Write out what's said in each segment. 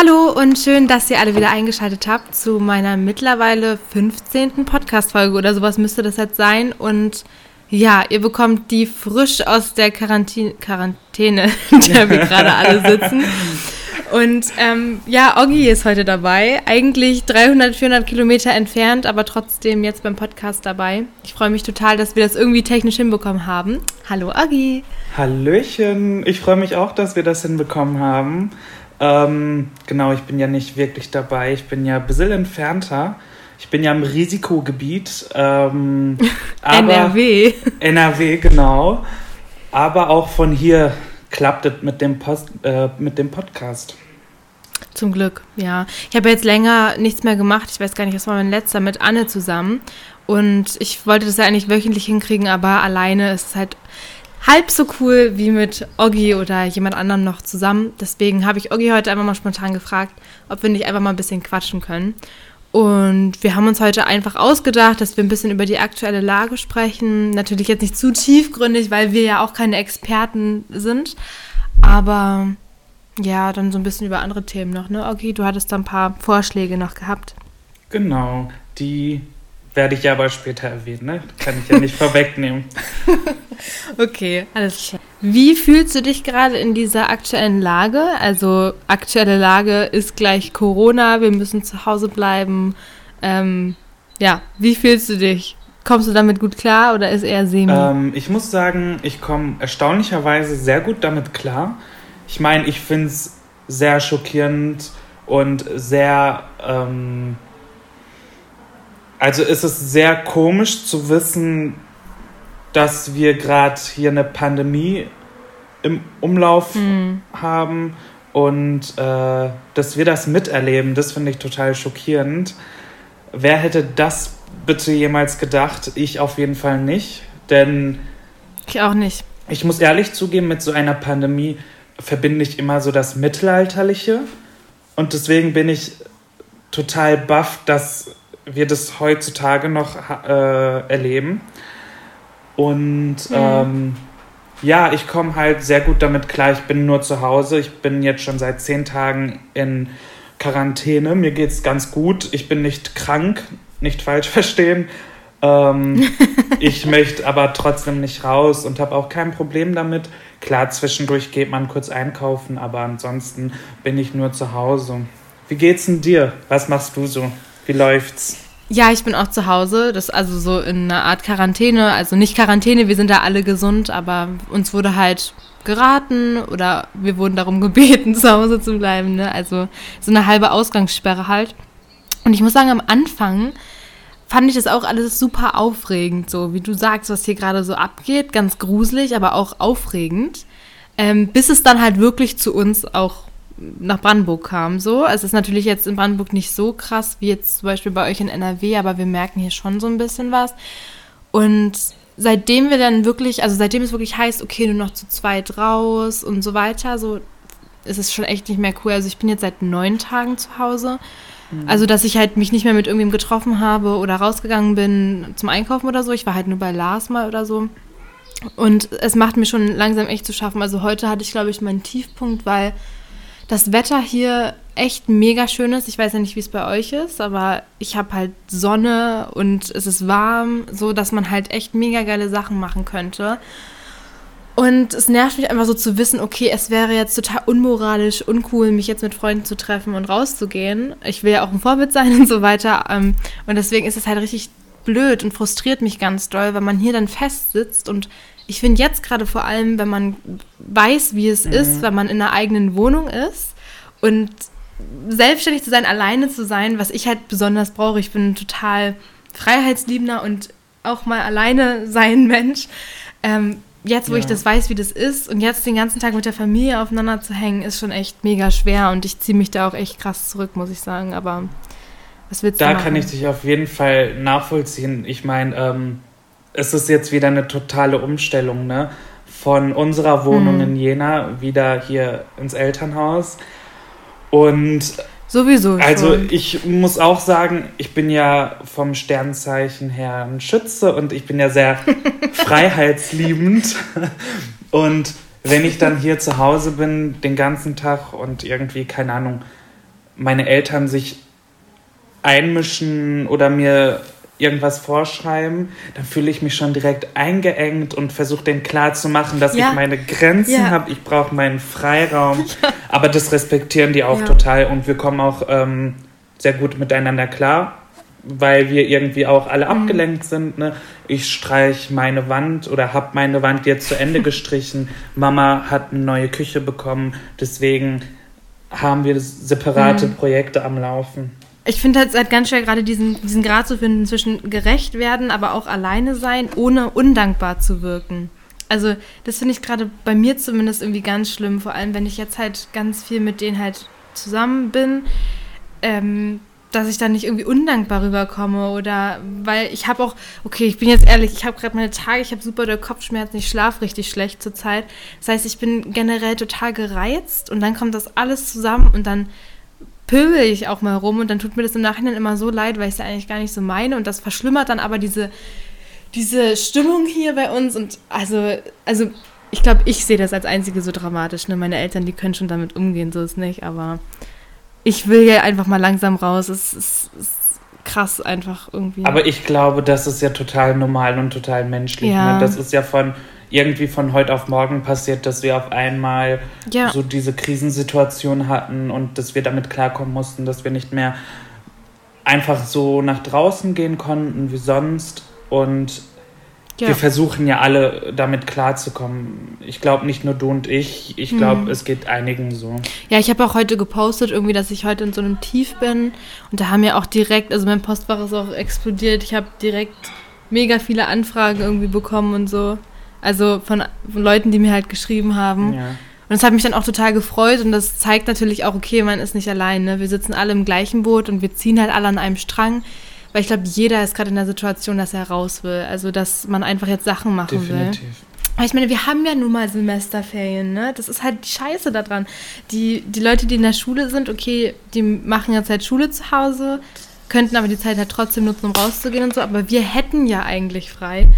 Hallo und schön, dass ihr alle wieder eingeschaltet habt zu meiner mittlerweile 15. Podcast-Folge oder sowas müsste das jetzt sein. Und ja, ihr bekommt die frisch aus der Quarantäne, Quarantäne in der wir gerade alle sitzen. Und ähm, ja, Oggi ist heute dabei. Eigentlich 300, 400 Kilometer entfernt, aber trotzdem jetzt beim Podcast dabei. Ich freue mich total, dass wir das irgendwie technisch hinbekommen haben. Hallo Oggi. Hallöchen. Ich freue mich auch, dass wir das hinbekommen haben. Ähm, genau, ich bin ja nicht wirklich dabei. Ich bin ja ein bisschen entfernter. Ich bin ja im Risikogebiet. Ähm, NRW. NRW, genau. Aber auch von hier klappt es mit, dem äh, mit dem Podcast. Zum Glück, ja. Ich habe jetzt länger nichts mehr gemacht. Ich weiß gar nicht, was war mein letzter mit Anne zusammen. Und ich wollte das ja eigentlich wöchentlich hinkriegen, aber alleine ist es halt halb so cool wie mit Oggi oder jemand anderem noch zusammen. Deswegen habe ich Oggi heute einfach mal spontan gefragt, ob wir nicht einfach mal ein bisschen quatschen können. Und wir haben uns heute einfach ausgedacht, dass wir ein bisschen über die aktuelle Lage sprechen. Natürlich jetzt nicht zu tiefgründig, weil wir ja auch keine Experten sind. Aber ja, dann so ein bisschen über andere Themen noch, ne? Oggi, du hattest da ein paar Vorschläge noch gehabt. Genau, die werde ich ja aber später erwähnen, ne? Kann ich ja nicht vorwegnehmen. okay, alles klar. Wie fühlst du dich gerade in dieser aktuellen Lage? Also aktuelle Lage ist gleich Corona, wir müssen zu Hause bleiben. Ähm, ja, wie fühlst du dich? Kommst du damit gut klar oder ist eher semi? Ähm, ich muss sagen, ich komme erstaunlicherweise sehr gut damit klar. Ich meine, ich finde es sehr schockierend und sehr... Ähm, also ist es sehr komisch zu wissen, dass wir gerade hier eine Pandemie im Umlauf mhm. haben und äh, dass wir das miterleben, das finde ich total schockierend. Wer hätte das bitte jemals gedacht? Ich auf jeden Fall nicht, denn ich auch nicht. Ich muss ehrlich zugeben, mit so einer Pandemie verbinde ich immer so das Mittelalterliche und deswegen bin ich total baff, dass wir das heutzutage noch äh, erleben. Und mhm. ähm, ja, ich komme halt sehr gut damit klar. Ich bin nur zu Hause. Ich bin jetzt schon seit zehn Tagen in Quarantäne. Mir geht es ganz gut. Ich bin nicht krank, nicht falsch verstehen. Ähm, ich möchte aber trotzdem nicht raus und habe auch kein Problem damit. Klar, zwischendurch geht man kurz einkaufen, aber ansonsten bin ich nur zu Hause. Wie geht's denn dir? Was machst du so? Wie läuft's? Ja, ich bin auch zu Hause. Das ist also so in einer Art Quarantäne. Also nicht Quarantäne, wir sind da alle gesund, aber uns wurde halt geraten oder wir wurden darum gebeten, zu Hause zu bleiben. Ne? Also so eine halbe Ausgangssperre halt. Und ich muss sagen, am Anfang fand ich das auch alles super aufregend, so wie du sagst, was hier gerade so abgeht. Ganz gruselig, aber auch aufregend. Ähm, bis es dann halt wirklich zu uns auch nach Brandenburg kam. So. Also es ist natürlich jetzt in Brandenburg nicht so krass wie jetzt zum Beispiel bei euch in NRW, aber wir merken hier schon so ein bisschen was. Und seitdem wir dann wirklich, also seitdem es wirklich heißt, okay, nur noch zu zweit raus und so weiter, so ist es schon echt nicht mehr cool. Also ich bin jetzt seit neun Tagen zu Hause. Mhm. Also, dass ich halt mich nicht mehr mit irgendwem getroffen habe oder rausgegangen bin zum Einkaufen oder so. Ich war halt nur bei Lars mal oder so. Und es macht mir schon langsam echt zu schaffen. Also heute hatte ich, glaube ich, meinen Tiefpunkt, weil das Wetter hier echt mega schön ist. Ich weiß ja nicht, wie es bei euch ist, aber ich habe halt Sonne und es ist warm, so dass man halt echt mega geile Sachen machen könnte. Und es nervt mich einfach so zu wissen, okay, es wäre jetzt total unmoralisch, uncool, mich jetzt mit Freunden zu treffen und rauszugehen. Ich will ja auch ein Vorbild sein und so weiter. Ähm, und deswegen ist es halt richtig blöd und frustriert mich ganz doll, weil man hier dann festsitzt und ich finde jetzt gerade vor allem, wenn man weiß, wie es mhm. ist, wenn man in einer eigenen Wohnung ist und selbstständig zu sein, alleine zu sein, was ich halt besonders brauche. Ich bin ein total freiheitsliebender und auch mal alleine sein Mensch. Ähm, jetzt, wo ja. ich das weiß, wie das ist und jetzt den ganzen Tag mit der Familie aufeinander zu hängen, ist schon echt mega schwer und ich ziehe mich da auch echt krass zurück, muss ich sagen. Aber was willst da du Da kann ich dich auf jeden Fall nachvollziehen. Ich meine, ähm, es ist jetzt wieder eine totale Umstellung, ne? Von unserer Wohnung mhm. in Jena wieder hier ins Elternhaus. Und Sowieso. Schon. Also ich muss auch sagen, ich bin ja vom Sternzeichen her ein Schütze und ich bin ja sehr freiheitsliebend. Und wenn ich dann hier zu Hause bin den ganzen Tag und irgendwie, keine Ahnung, meine Eltern sich einmischen oder mir irgendwas vorschreiben, dann fühle ich mich schon direkt eingeengt und versuche denen klarzumachen, dass ja. ich meine Grenzen ja. habe, ich brauche meinen Freiraum. Ja. Aber das respektieren die auch total und wir kommen auch ähm, sehr gut miteinander klar, weil wir irgendwie auch alle mhm. abgelenkt sind. Ne? Ich streiche meine Wand oder habe meine Wand jetzt zu Ende gestrichen. Mama hat eine neue Küche bekommen, deswegen haben wir separate mhm. Projekte am Laufen. Ich finde es halt ganz schwer, gerade diesen, diesen Grad zu finden zwischen gerecht werden, aber auch alleine sein, ohne undankbar zu wirken. Also, das finde ich gerade bei mir zumindest irgendwie ganz schlimm, vor allem wenn ich jetzt halt ganz viel mit denen halt zusammen bin, ähm, dass ich dann nicht irgendwie undankbar rüberkomme oder weil ich habe auch, okay, ich bin jetzt ehrlich, ich habe gerade meine Tage, ich habe super doll Kopfschmerzen, ich schlafe richtig schlecht zurzeit. Das heißt, ich bin generell total gereizt und dann kommt das alles zusammen und dann pöbel ich auch mal rum und dann tut mir das im Nachhinein immer so leid, weil ich es ja eigentlich gar nicht so meine und das verschlimmert dann aber diese, diese Stimmung hier bei uns und also, also ich glaube, ich sehe das als einzige so dramatisch. Ne? Meine Eltern, die können schon damit umgehen, so ist nicht, aber ich will ja einfach mal langsam raus. Es ist, krass einfach irgendwie. Aber ich glaube, das ist ja total normal und total menschlich. Ja. Ne? Das ist ja von irgendwie von heute auf morgen passiert, dass wir auf einmal ja. so diese Krisensituation hatten und dass wir damit klarkommen mussten, dass wir nicht mehr einfach so nach draußen gehen konnten wie sonst. Und ja. wir versuchen ja alle damit klarzukommen. Ich glaube nicht nur du und ich, ich glaube, mhm. es geht einigen so. Ja, ich habe auch heute gepostet, irgendwie, dass ich heute in so einem Tief bin. Und da haben ja auch direkt, also mein Postfach ist auch explodiert. Ich habe direkt mega viele Anfragen irgendwie bekommen und so. Also von, von Leuten, die mir halt geschrieben haben. Ja. Und das hat mich dann auch total gefreut und das zeigt natürlich auch, okay, man ist nicht allein. Ne? Wir sitzen alle im gleichen Boot und wir ziehen halt alle an einem Strang. Weil ich glaube, jeder ist gerade in der Situation, dass er raus will. Also, dass man einfach jetzt Sachen machen Definitiv. will. Aber ich meine, wir haben ja nun mal Semesterferien, ne? Das ist halt die Scheiße daran. Die, die Leute, die in der Schule sind, okay, die machen jetzt halt Schule zu Hause, könnten aber die Zeit halt trotzdem nutzen, um rauszugehen und so. Aber wir hätten ja eigentlich frei.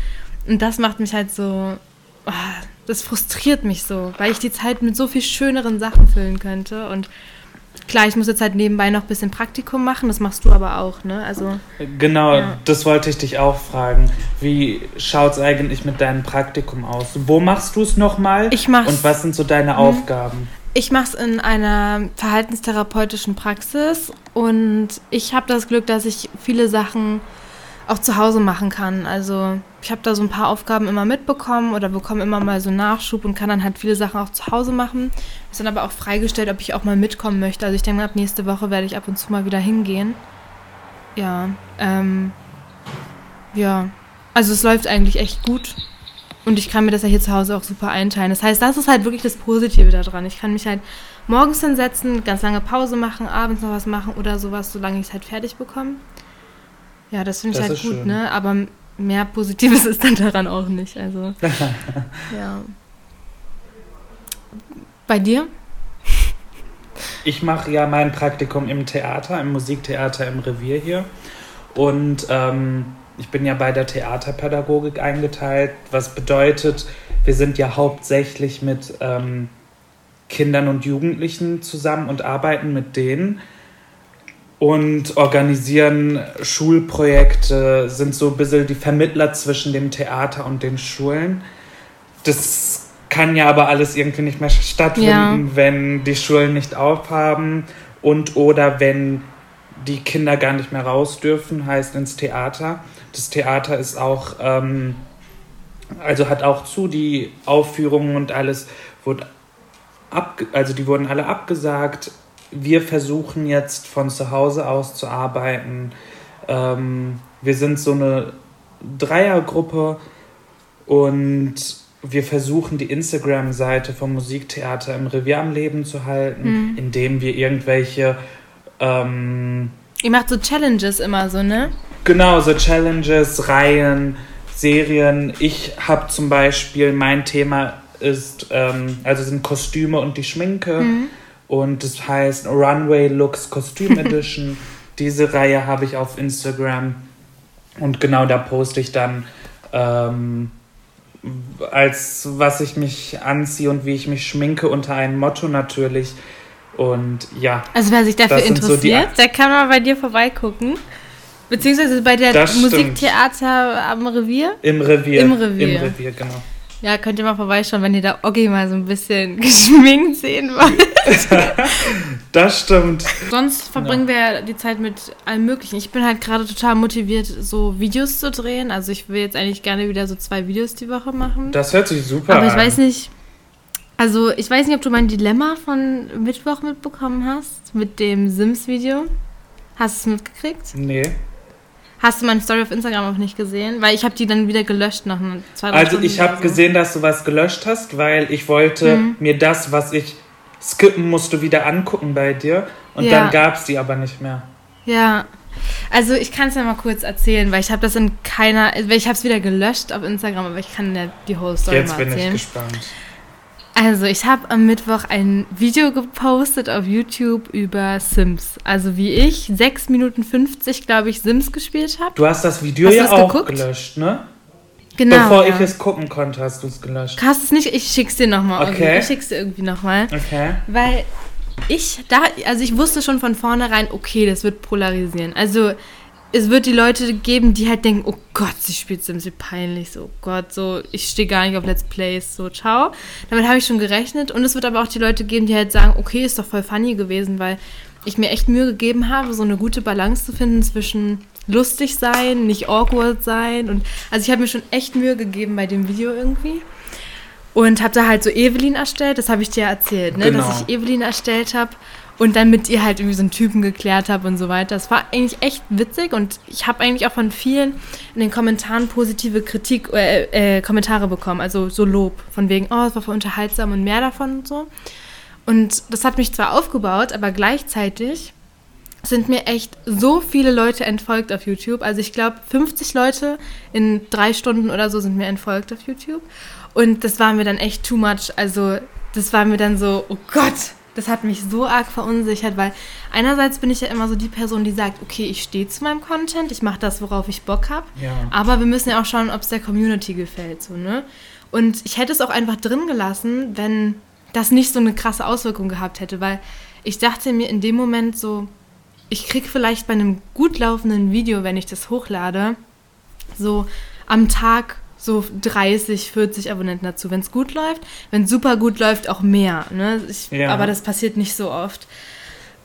Und das macht mich halt so, oh, das frustriert mich so, weil ich die Zeit mit so viel schöneren Sachen füllen könnte. Und klar, ich muss jetzt halt nebenbei noch ein bisschen Praktikum machen, das machst du aber auch, ne? Also, genau, ja. das wollte ich dich auch fragen. Wie schaut es eigentlich mit deinem Praktikum aus? Wo machst du es nochmal? Ich mach's. Und was sind so deine mhm. Aufgaben? Ich mache es in einer verhaltenstherapeutischen Praxis und ich habe das Glück, dass ich viele Sachen auch zu Hause machen kann. Also ich habe da so ein paar Aufgaben immer mitbekommen oder bekomme immer mal so Nachschub und kann dann halt viele Sachen auch zu Hause machen. Ist dann aber auch freigestellt, ob ich auch mal mitkommen möchte. Also ich denke, ab nächste Woche werde ich ab und zu mal wieder hingehen. Ja, ähm, ja. Also es läuft eigentlich echt gut. Und ich kann mir das ja hier zu Hause auch super einteilen. Das heißt, das ist halt wirklich das Positive daran. Ich kann mich halt morgens hinsetzen, ganz lange Pause machen, abends noch was machen oder sowas, solange ich es halt fertig bekomme. Ja, das finde ich das halt gut, schön. ne? Aber mehr Positives ist dann daran auch nicht. Also, ja. Bei dir? Ich mache ja mein Praktikum im Theater, im Musiktheater im Revier hier. Und ähm, ich bin ja bei der Theaterpädagogik eingeteilt, was bedeutet, wir sind ja hauptsächlich mit ähm, Kindern und Jugendlichen zusammen und arbeiten mit denen und organisieren Schulprojekte, sind so ein bisschen die Vermittler zwischen dem Theater und den Schulen. Das kann ja aber alles irgendwie nicht mehr stattfinden, ja. wenn die Schulen nicht aufhaben und oder wenn die Kinder gar nicht mehr raus dürfen, heißt ins Theater. Das Theater ist auch, ähm, also hat auch zu, die Aufführungen und alles wurde ab, also die wurden alle abgesagt wir versuchen jetzt von zu Hause aus zu arbeiten. Ähm, wir sind so eine Dreiergruppe und wir versuchen die Instagram-Seite vom Musiktheater im Revier am Leben zu halten, mhm. indem wir irgendwelche. Ähm, Ihr macht so Challenges immer so, ne? Genau, so Challenges, Reihen, Serien. Ich habe zum Beispiel, mein Thema ist, ähm, also sind Kostüme und die Schminke. Mhm. Und das heißt Runway Looks Costume Edition. Diese Reihe habe ich auf Instagram. Und genau da poste ich dann, ähm, als was ich mich anziehe und wie ich mich schminke, unter einem Motto natürlich. Und ja. Also wer sich dafür interessiert, so der kann mal bei dir vorbeigucken. Beziehungsweise bei der Musiktheater am Revier? Im Revier. Im Revier. Im Revier, genau. Ja, könnt ihr mal vorbeischauen, wenn ihr da Oggi mal so ein bisschen geschminkt sehen wollt. das stimmt. Sonst verbringen ja. wir die Zeit mit allem Möglichen. Ich bin halt gerade total motiviert, so Videos zu drehen. Also ich will jetzt eigentlich gerne wieder so zwei Videos die Woche machen. Das hört sich super an. Aber ich weiß nicht, also ich weiß nicht, ob du mein Dilemma von Mittwoch mitbekommen hast, mit dem Sims-Video. Hast du es mitgekriegt? Nee. Hast du meine Story auf Instagram auch nicht gesehen? Weil ich habe die dann wieder gelöscht nach zwei, drei Also ich habe so. gesehen, dass du was gelöscht hast, weil ich wollte mhm. mir das, was ich skippen musste, wieder angucken bei dir. Und ja. dann gab es die aber nicht mehr. Ja. Also ich kann es ja mal kurz erzählen, weil ich habe das in keiner, ich habe es wieder gelöscht auf Instagram, aber ich kann ja die whole Story Jetzt mal erzählen. Jetzt bin ich gespannt. Also, ich habe am Mittwoch ein Video gepostet auf YouTube über Sims. Also, wie ich 6 Minuten 50, glaube ich, Sims gespielt habe. Du hast das Video hast ja auch geguckt? gelöscht, ne? Genau. Bevor ja. ich es gucken konnte, hast du es gelöscht. Hast es nicht? Ich schick's dir nochmal. Okay. Ich schick's dir irgendwie nochmal. Okay. Weil ich da, also ich wusste schon von vornherein, okay, das wird polarisieren. Also es wird die Leute geben, die halt denken, oh Gott, sie spielt Sims, wie peinlich, so, oh Gott, so, ich stehe gar nicht auf Let's Plays, so, ciao. Damit habe ich schon gerechnet. Und es wird aber auch die Leute geben, die halt sagen, okay, ist doch voll funny gewesen, weil ich mir echt Mühe gegeben habe, so eine gute Balance zu finden zwischen lustig sein, nicht awkward sein. Und also ich habe mir schon echt Mühe gegeben bei dem Video irgendwie. Und habe da halt so Evelyn erstellt, das habe ich dir erzählt, ne? Genau. dass ich Evelyn erstellt habe und dann mit ihr halt irgendwie so einen Typen geklärt habe und so weiter. Das war eigentlich echt witzig und ich habe eigentlich auch von vielen in den Kommentaren positive Kritik, äh, äh, Kommentare bekommen, also so Lob von wegen, oh, es war voll unterhaltsam und mehr davon und so. Und das hat mich zwar aufgebaut, aber gleichzeitig sind mir echt so viele Leute entfolgt auf YouTube. Also ich glaube, 50 Leute in drei Stunden oder so sind mir entfolgt auf YouTube. Und das war mir dann echt too much. Also das war mir dann so, oh Gott, das hat mich so arg verunsichert, weil einerseits bin ich ja immer so die Person, die sagt, okay, ich stehe zu meinem Content, ich mache das, worauf ich Bock habe, ja. aber wir müssen ja auch schauen, ob es der Community gefällt, so, ne? Und ich hätte es auch einfach drin gelassen, wenn das nicht so eine krasse Auswirkung gehabt hätte, weil ich dachte mir in dem Moment so, ich kriege vielleicht bei einem gut laufenden Video, wenn ich das hochlade, so am Tag so 30, 40 Abonnenten dazu, wenn es gut läuft. Wenn es super gut läuft, auch mehr. Ne? Ich, ja. Aber das passiert nicht so oft.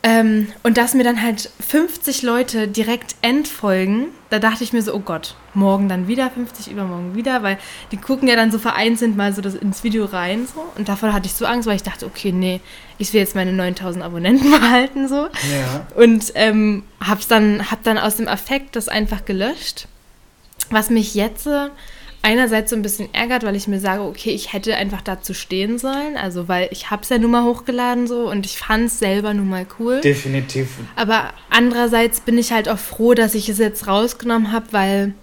Ähm, und dass mir dann halt 50 Leute direkt entfolgen, da dachte ich mir so, oh Gott, morgen dann wieder 50, übermorgen wieder, weil die gucken ja dann so vereinzelt mal so das ins Video rein so und davon hatte ich so Angst, weil ich dachte, okay, nee, ich will jetzt meine 9000 Abonnenten behalten so ja. und ähm, hab's dann hab dann aus dem Affekt das einfach gelöscht, was mich jetzt einerseits so ein bisschen ärgert, weil ich mir sage, okay, ich hätte einfach dazu stehen sollen. Also, weil ich habe es ja nun mal hochgeladen so und ich fand es selber nun mal cool. Definitiv. Aber andererseits bin ich halt auch froh, dass ich es jetzt rausgenommen habe, weil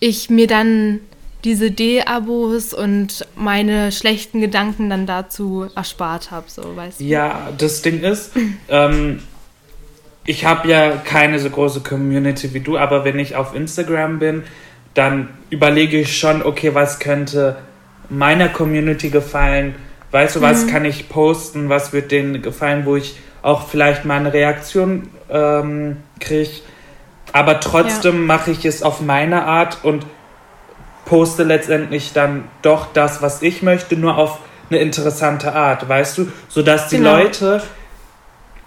ich mir dann diese D-Abos und meine schlechten Gedanken dann dazu erspart habe, so weißt du. Ja, das Ding ist, ähm, ich habe ja keine so große Community wie du, aber wenn ich auf Instagram bin, dann überlege ich schon, okay, was könnte meiner Community gefallen? Weißt du, was mhm. kann ich posten? Was wird denen gefallen, wo ich auch vielleicht mal eine Reaktion ähm, kriege? Aber trotzdem ja. mache ich es auf meine Art und poste letztendlich dann doch das, was ich möchte, nur auf eine interessante Art, weißt du? Sodass die genau. Leute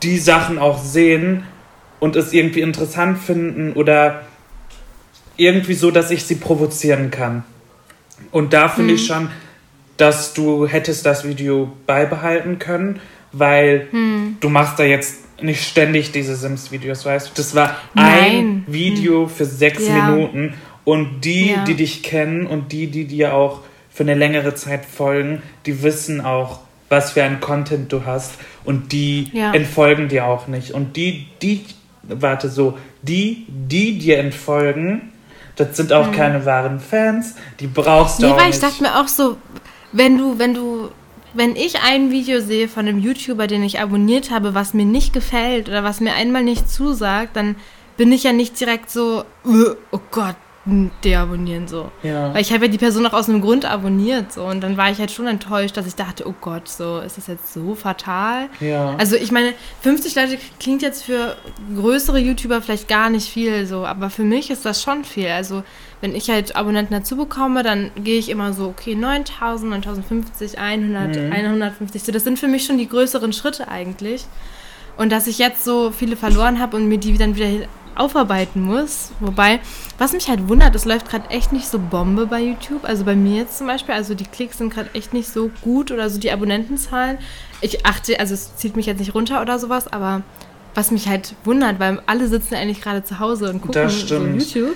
die Sachen auch sehen und es irgendwie interessant finden oder irgendwie so, dass ich sie provozieren kann. Und da finde hm. ich schon, dass du hättest das Video beibehalten können, weil hm. du machst da jetzt nicht ständig diese Sims-Videos, weißt du? Das war Nein. ein Video hm. für sechs ja. Minuten und die, ja. die dich kennen und die, die dir auch für eine längere Zeit folgen, die wissen auch, was für ein Content du hast und die ja. entfolgen dir auch nicht. Und die, die, warte so, die, die dir entfolgen, das sind auch mhm. keine wahren Fans. Die brauchst du nee, auch weil nicht. ich dachte mir auch so, wenn du, wenn du, wenn ich ein Video sehe von einem YouTuber, den ich abonniert habe, was mir nicht gefällt oder was mir einmal nicht zusagt, dann bin ich ja nicht direkt so, oh Gott, deabonnieren so. Ja. Weil ich habe ja die Person auch aus einem Grund abonniert so und dann war ich halt schon enttäuscht, dass ich dachte, oh Gott, so ist das jetzt so fatal. Ja. Also ich meine, 50 Leute klingt jetzt für größere YouTuber vielleicht gar nicht viel so, aber für mich ist das schon viel. Also wenn ich halt Abonnenten dazu bekomme, dann gehe ich immer so, okay, 9000, 9050, 100, Mhm. 150, so das sind für mich schon die größeren Schritte eigentlich. Und dass ich jetzt so viele verloren habe und mir die dann wieder aufarbeiten muss. Wobei, was mich halt wundert, es läuft gerade echt nicht so Bombe bei YouTube. Also bei mir jetzt zum Beispiel, also die Klicks sind gerade echt nicht so gut oder so die Abonnentenzahlen. Ich achte, also es zieht mich jetzt nicht runter oder sowas, aber was mich halt wundert, weil alle sitzen eigentlich gerade zu Hause und gucken so. YouTube.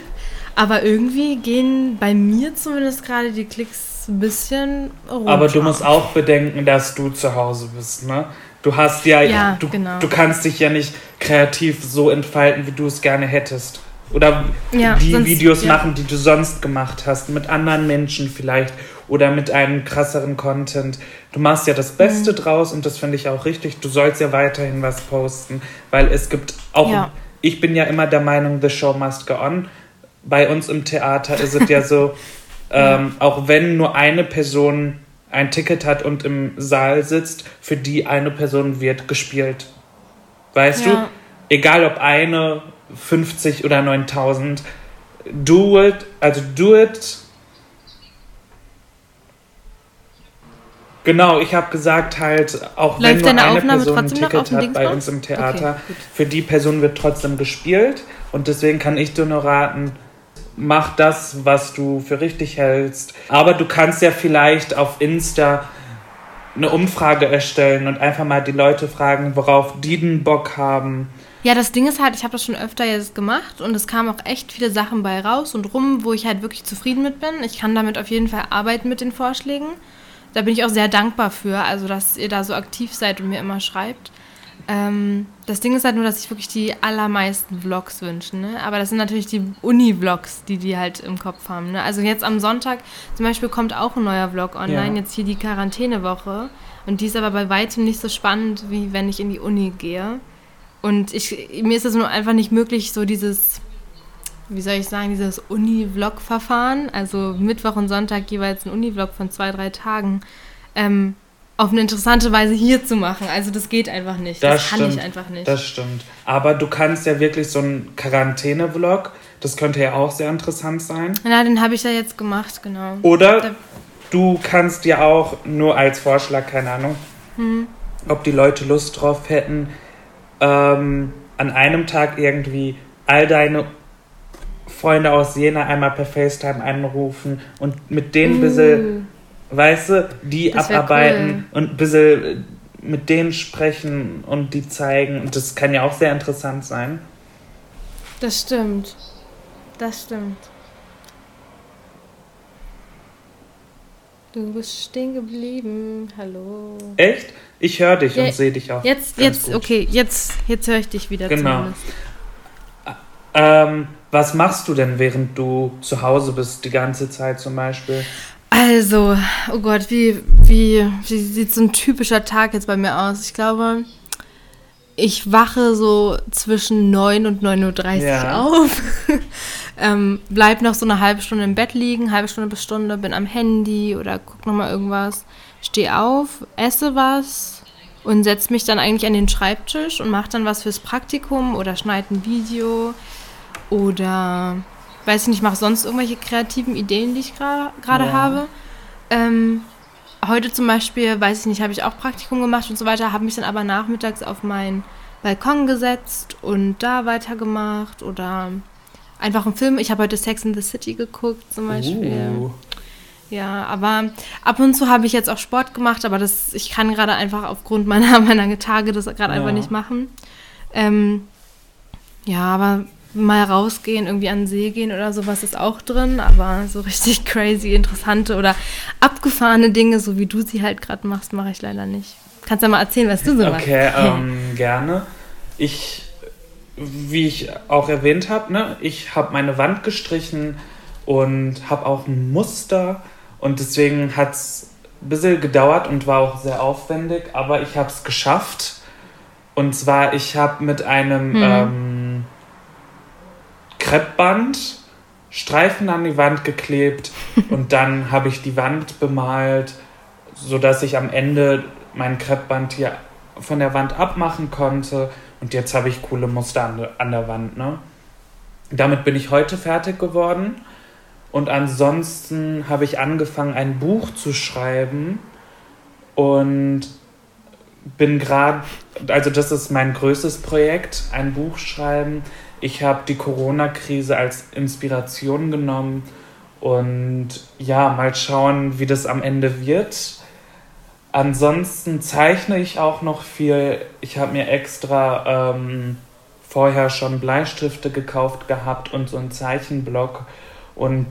Aber irgendwie gehen bei mir zumindest gerade die Klicks ein bisschen runter. Aber du musst auch bedenken, dass du zu Hause bist, ne? Du hast ja, Ja, du, genau. du kannst dich ja nicht kreativ so entfalten, wie du es gerne hättest. Oder Ja, die sonst- Videos ja. machen, die du sonst gemacht hast, mit anderen Menschen vielleicht oder mit einem krasseren Content. Du machst ja das Beste Mhm. draus und das finde ich auch richtig. Du sollst ja weiterhin was posten, weil es gibt auch, Ja. ich bin ja immer der Meinung, the show must go on. Bei uns im Theater ist es ja so, ähm, auch wenn nur eine Person ein Ticket hat und im Saal sitzt, für die eine Person wird gespielt. Weißt du? Ja. Egal ob eine, 50 oder 9000, do it, also do it. Genau, ich habe gesagt halt, auch wenn Läuft nur deine eine Aufnahme Person ein Ticket hat bei uns im Theater, Okay, für die Person wird trotzdem gespielt und deswegen kann ich dir nur raten, mach das, was du für richtig hältst. Aber du kannst ja vielleicht auf Insta eine Umfrage erstellen und einfach mal die Leute fragen, worauf die den Bock haben. Ja, das Ding ist halt, ich habe das schon öfter jetzt gemacht und es kamen auch echt viele Sachen bei raus und rum, wo ich halt wirklich zufrieden mit bin. Ich kann damit auf jeden Fall arbeiten mit den Vorschlägen. Da bin ich auch sehr dankbar für, also dass ihr da so aktiv seid und mir immer schreibt. Ähm, das Ding ist halt nur, dass ich wirklich die allermeisten Vlogs wünsche, ne? Aber das sind natürlich die Uni-Vlogs, die die halt im Kopf haben, ne? Also jetzt am Sonntag zum Beispiel kommt auch ein neuer Vlog online, Ja. jetzt hier die Quarantänewoche. Und die ist aber bei weitem nicht so spannend, wie wenn ich in die Uni gehe. Und ich, mir ist es nur einfach nicht möglich, so dieses, wie soll ich sagen, dieses Uni-Vlog-Verfahren, also Mittwoch und Sonntag jeweils ein Uni-Vlog von zwei, drei Tagen, ähm, auf eine interessante Weise hier zu machen. Also das geht einfach nicht. Das, Das kann stimmt. ich einfach nicht. Das stimmt. Aber du kannst ja wirklich so einen Quarantäne-Vlog, das könnte ja auch sehr interessant sein. Na, den habe ich ja jetzt gemacht, genau. Oder Da- du kannst ja auch nur als Vorschlag, keine Ahnung, Hm. ob die Leute Lust drauf hätten, ähm, an einem Tag irgendwie all deine Freunde aus Jena einmal per FaceTime anrufen und mit denen ein bisschen, weißt du, die abarbeiten und ein bisschen äh, mit denen sprechen und die zeigen. Und das kann ja auch sehr interessant sein. Das stimmt. Das stimmt. Du bist stehen geblieben. Hallo. Echt? Ich höre dich Ja, und sehe dich auch. Jetzt, jetzt, gut. okay, jetzt, jetzt höre ich dich wieder Genau. Ähm, was machst du denn, während du zu Hause bist, die ganze Zeit zum Beispiel? Also, oh Gott, wie, wie, wie sieht so ein typischer Tag jetzt bei mir aus? Ich glaube, ich wache so zwischen 9 und 9.30 Uhr Ja. auf. ähm, bleib noch so eine halbe Stunde im Bett liegen, halbe Stunde bis Stunde, bin am Handy oder guck nochmal irgendwas. Steh auf, esse was und setz mich dann eigentlich an den Schreibtisch und mach dann was fürs Praktikum oder schneid ein Video oder weiß ich nicht, mache sonst irgendwelche kreativen Ideen, die ich gerade Ja. habe. Ähm, heute zum Beispiel, weiß ich nicht, habe ich auch Praktikum gemacht und so weiter, habe mich dann aber nachmittags auf meinen Balkon gesetzt und da weitergemacht oder einfach einen Film. Ich habe heute Sex in the City geguckt zum Beispiel. Uh, Ja, aber ab und zu habe ich jetzt auch Sport gemacht, aber das, ich kann gerade einfach aufgrund meiner, meiner Tage das gerade einfach Ja. nicht machen. Ähm, ja, aber mal rausgehen, irgendwie an den See gehen oder sowas ist auch drin, aber so richtig crazy, interessante oder abgefahrene Dinge, so wie du sie halt gerade machst, mache ich leider nicht. Kannst ja mal erzählen, was du so machst. okay, ähm, gerne. Ich, wie ich auch erwähnt habe, ne, ich habe meine Wand gestrichen und habe auch ein Muster und deswegen hat es ein bisschen gedauert und war auch sehr aufwendig, aber ich habe es geschafft. Und zwar, ich habe mit einem Mhm. ähm, Kreppband Streifen an die Wand geklebt und dann habe ich die Wand bemalt, sodass ich am Ende mein Kreppband hier von der Wand abmachen konnte. Und jetzt habe ich coole Muster an, an der Wand. Ne? Damit bin ich heute fertig geworden. Und ansonsten habe ich angefangen, ein Buch zu schreiben. Und bin gerade, also das ist mein größtes Projekt, ein Buch schreiben. Ich habe die Corona-Krise als Inspiration genommen und ja, mal schauen, wie das am Ende wird. Ansonsten zeichne ich auch noch viel. Ich habe mir extra ähm, vorher schon Bleistifte gekauft gehabt und so einen Zeichenblock und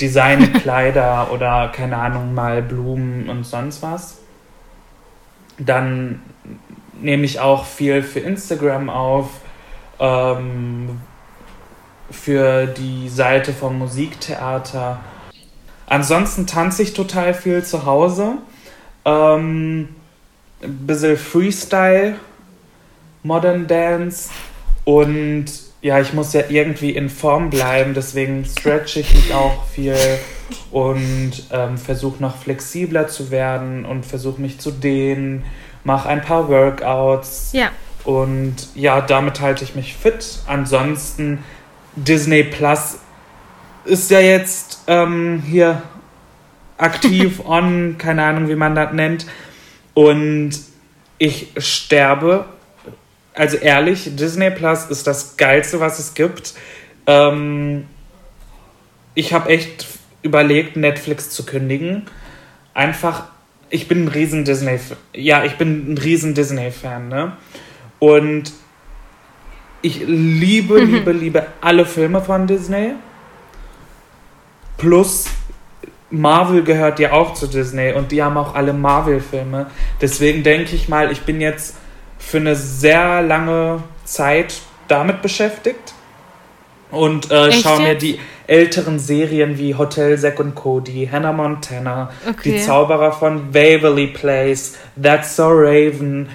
designe Kleider oder keine Ahnung, mal Blumen und sonst was. Dann nehme ich auch viel für Instagram auf, ähm, für die Seite vom Musiktheater. Ansonsten tanze ich total viel zu Hause. Ähm, ein bisschen Freestyle, Modern Dance und ja, ich muss ja irgendwie in Form bleiben, deswegen stretch ich mich auch viel und ähm, versuche noch flexibler zu werden und versuche mich zu dehnen, mache ein paar Workouts. Ja. Und ja, damit halte ich mich fit. Ansonsten Disney Plus ist ja jetzt ähm, hier aktiv on, keine Ahnung, wie man das nennt. Und ich sterbe. Also ehrlich, Disney Plus ist das Geilste, was es gibt. Ähm, ich habe echt überlegt, Netflix zu kündigen. Einfach, ich bin ein riesen Disney, ja, ich bin ein riesen Disney-Fan, ne? Und ich liebe, mhm. liebe, liebe alle Filme von Disney. Plus Marvel gehört ja auch zu Disney und die haben auch alle Marvel-Filme. Deswegen denke ich mal, ich bin jetzt für eine sehr lange Zeit damit beschäftigt und äh, schaue mir die älteren Serien wie Hotel Zack und Cody, Hannah Montana, okay. die Zauberer von Waverly Place, That's So Raven,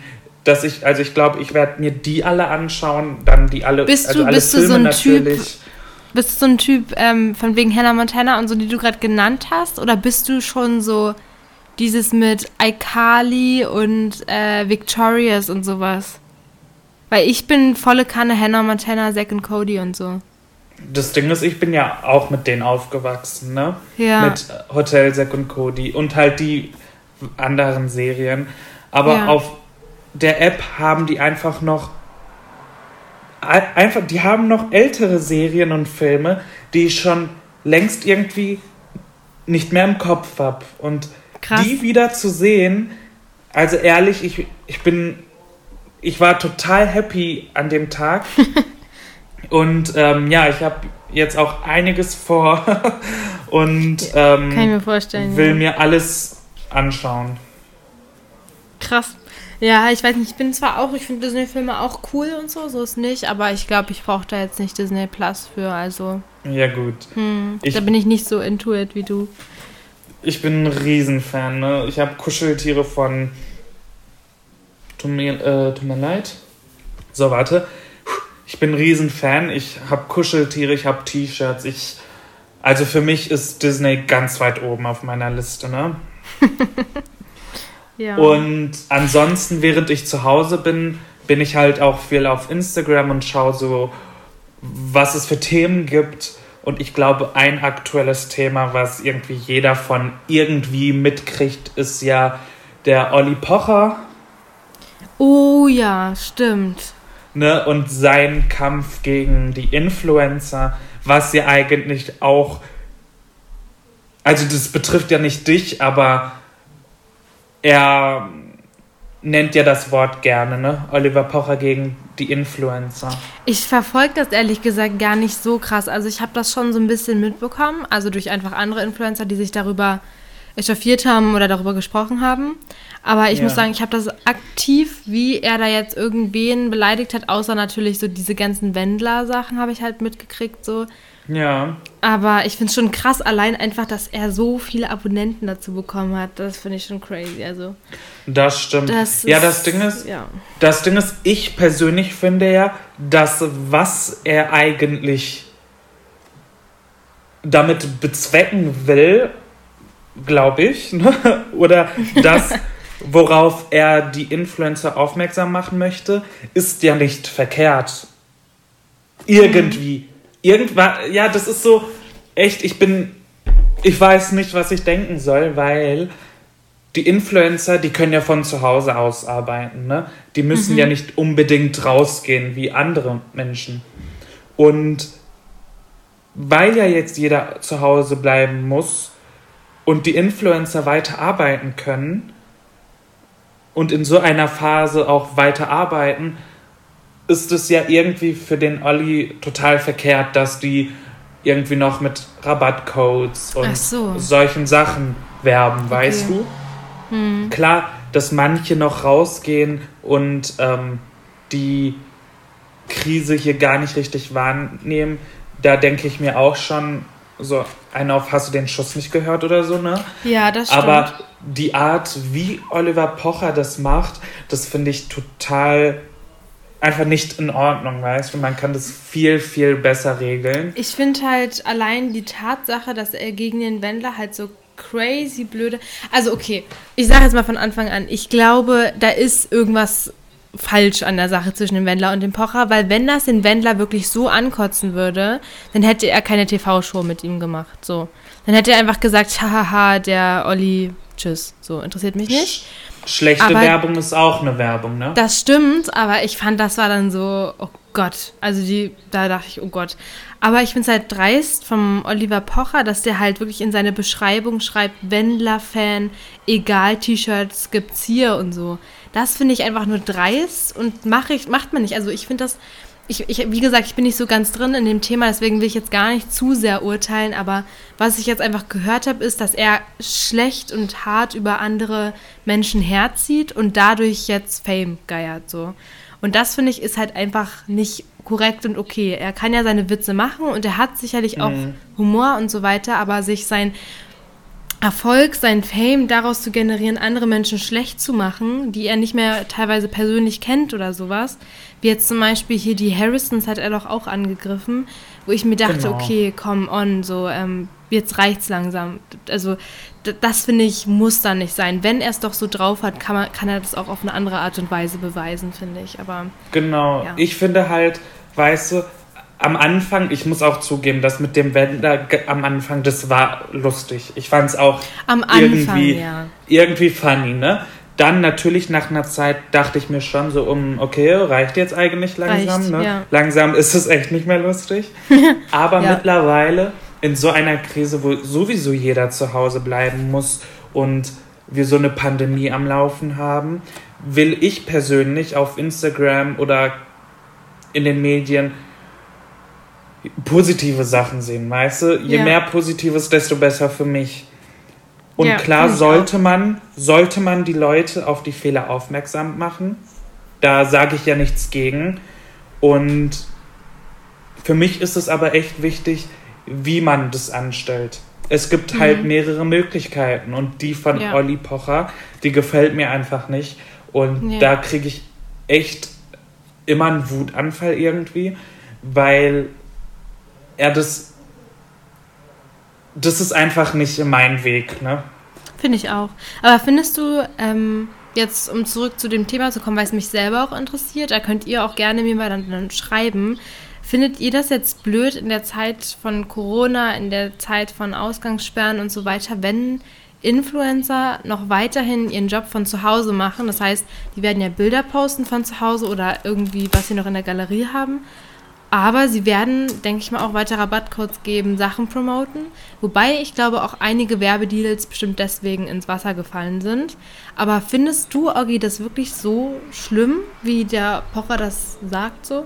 dass ich, also ich glaube, ich werde mir die alle anschauen, dann die alle, bist also du, alle bist Filme du so ein natürlich. Typ, bist du so ein Typ ähm, von wegen Hannah Montana und so, die du gerade genannt hast? Oder bist du schon so dieses mit iCarly und äh, Victorious und sowas? Weil ich bin volle Kanne Hannah Montana, Zack und Cody und so. Das Ding ist, ich bin ja auch mit denen aufgewachsen, ne? Ja. Mit Hotel Zack und Cody und halt die anderen Serien. Aber Ja. auf der App haben die einfach noch einfach, die haben noch ältere Serien und Filme, die ich schon längst irgendwie nicht mehr im Kopf habe. Und Krass. die wieder zu sehen, also ehrlich, ich, ich bin, ich war total happy an dem Tag. und ähm, ja, ich habe jetzt auch einiges vor und ähm, Kann ich mir vorstellen. will ja. mir alles anschauen. Krass. Ja, ich weiß nicht, ich bin zwar auch, ich finde Disney-Filme auch cool und so, so ist nicht, aber ich glaube, ich brauche da jetzt nicht Disney Plus für, also Ja gut. hm, Ich- da bin ich nicht so into it wie du. Ich bin ein Riesenfan. Ne? Ich habe Kuscheltiere von. Tut mir, äh, tut mir leid. So, warte. Ich bin ein Riesenfan. Ich habe Kuscheltiere, ich habe T-Shirts. Ich, also für mich ist Disney ganz weit oben auf meiner Liste. Ne? Ja. Und ansonsten, während ich zu Hause bin, bin ich halt auch viel auf Instagram und schaue so, was es für Themen gibt. Und ich glaube, ein aktuelles Thema, was irgendwie jeder von irgendwie mitkriegt, ist ja der Olli Pocher oh ja, stimmt. ne, und sein Kampf gegen die Influencer, was ja eigentlich auch, also das betrifft ja nicht dich, aber er nennt ja das Wort gerne, ne? Oliver Pocher gegen die Influencer. Ich verfolge das ehrlich gesagt gar nicht so krass. Also ich habe das schon so ein bisschen mitbekommen, also durch einfach andere Influencer, die sich darüber echauffiert haben oder darüber gesprochen haben. Aber ich Ja. muss sagen, ich habe das aktiv, wie er da jetzt irgendwen beleidigt hat, außer natürlich so diese ganzen Wendler-Sachen habe ich halt mitgekriegt so. Ja, Aber ich finde es schon krass, allein einfach, dass er so viele Abonnenten dazu bekommen hat. Das finde ich schon crazy. Also das stimmt. das ja, ist- das Ding ist, ja. das Ding ist, ich persönlich finde ja, dass was er eigentlich damit bezwecken will, glaube ich, ne? oder das, worauf er die Influencer aufmerksam machen möchte, ist ja nicht verkehrt. Irgendwie. Mhm. Irgendwann, ja, das ist so, echt, ich bin, ich weiß nicht, was ich denken soll, weil die Influencer, die können ja von zu Hause aus arbeiten, ne? Die müssen mhm. ja nicht unbedingt rausgehen wie andere Menschen. Und weil ja jetzt jeder zu Hause bleiben muss und die Influencer weiter arbeiten können und in so einer Phase auch weiter arbeiten, ist es ja irgendwie für den Olli total verkehrt, dass die irgendwie noch mit Rabattcodes und so. solchen Sachen werben, okay. weißt du? Hm. Klar, dass manche noch rausgehen und ähm, die Krise hier gar nicht richtig wahrnehmen, da denke ich mir auch schon so, einer auf hast du den Schuss nicht gehört oder so, ne? Ja, das stimmt. Aber die Art, wie Oliver Pocher das macht, das finde ich total einfach nicht in Ordnung, weißt du? Man kann das viel, viel besser regeln. Ich finde halt allein die Tatsache, dass er gegen den Wendler halt so crazy blöde. Also, okay, ich sage jetzt mal von Anfang an, ich glaube, da ist irgendwas falsch an der Sache zwischen dem Wendler und dem Pocher, weil wenn das den Wendler wirklich so ankotzen würde, dann hätte er keine TV-Show mit ihm gemacht. So. Dann hätte er einfach gesagt, hahaha, der Olli, tschüss. So, interessiert mich nicht. Schlechte aber Werbung ist auch eine Werbung, ne? Das stimmt, aber ich fand, das war dann so, oh Gott. Also die, da dachte ich, oh Gott. Aber ich finde es halt dreist vom Oliver Pocher, dass der halt wirklich in seine Beschreibung schreibt, Wendler-Fan, egal T-Shirts gibt's hier und so. Das finde ich einfach nur dreist und mach ich, macht man nicht. Also ich finde das, ich, ich, wie gesagt, ich bin nicht so ganz drin in dem Thema, deswegen will ich jetzt gar nicht zu sehr urteilen, aber was ich jetzt einfach gehört habe, ist, dass er schlecht und hart über andere Menschen herzieht und dadurch jetzt Fame geiert so. Und das finde ich ist halt einfach nicht korrekt und okay. Er kann ja seine Witze machen und er hat sicherlich auch mhm. Humor und so weiter, aber sich sein Erfolg, sein Fame daraus zu generieren, andere Menschen schlecht zu machen, die er nicht mehr teilweise persönlich kennt oder sowas. Wie jetzt zum Beispiel hier die Harrisons hat er doch auch angegriffen, wo ich mir dachte, genau. okay, come on, so, ähm, jetzt reicht's langsam. Also, das finde ich, muss dann nicht sein. Wenn er es doch so drauf hat, kann, man, kann er das auch auf eine andere Art und Weise beweisen, finde ich. Aber. Genau. Ja. Ich finde halt, weißt du, am Anfang, ich muss auch zugeben, dass mit dem Wender am Anfang, das war lustig. Ich fand es auch am irgendwie, Anfang, ja. irgendwie funny, ne? Dann natürlich nach einer Zeit dachte ich mir schon so um, okay, reicht jetzt eigentlich langsam, reicht, ne? Ja. Langsam ist es echt nicht mehr lustig. Aber ja. mittlerweile in so einer Krise, wo sowieso jeder zu Hause bleiben muss und wir so eine Pandemie am Laufen haben, will ich persönlich auf Instagram oder in den Medien positive Sachen sehen, weißt du? Je ja. mehr Positives, desto besser für mich. Und ja, klar sollte man, sollte man die Leute auf die Fehler aufmerksam machen. Da sage ich ja nichts gegen. Und für mich ist es aber echt wichtig, wie man das anstellt. Es gibt mhm. halt mehrere Möglichkeiten und die von ja. Olli Pocher, die gefällt mir einfach nicht. Und ja. da kriege ich echt immer einen Wutanfall irgendwie, weil er das. Das ist einfach nicht mein Weg, ne? Finde ich auch. Aber findest du, ähm, jetzt um zurück zu dem Thema zu kommen, weil es mich selber auch interessiert, da könnt ihr auch gerne mir mal dann, dann schreiben. Findet ihr das jetzt blöd in der Zeit von Corona, in der Zeit von Ausgangssperren und so weiter, wenn Influencer noch weiterhin ihren Job von zu Hause machen? Das heißt, die werden ja Bilder posten von zu Hause oder irgendwie, was sie noch in der Galerie haben. Aber sie werden, denke ich mal, auch weiter Rabattcodes geben, Sachen promoten. Wobei ich glaube, auch einige Werbedeals bestimmt deswegen ins Wasser gefallen sind. Aber findest du, Oggi, das wirklich so schlimm, wie der Pocher das sagt so?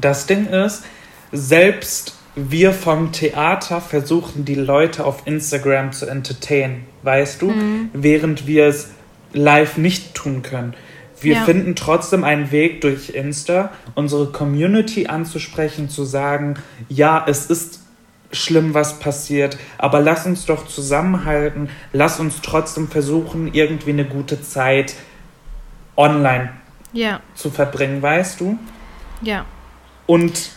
Das Ding ist, selbst wir vom Theater versuchen die Leute auf Instagram zu entertainen, weißt du? Mhm. Während wir es live nicht tun können. Wir ja. finden trotzdem einen Weg durch Insta, unsere Community anzusprechen, zu sagen, ja, es ist schlimm, was passiert, aber lass uns doch zusammenhalten, lass uns trotzdem versuchen, irgendwie eine gute Zeit online ja. zu verbringen, weißt du? Ja. Und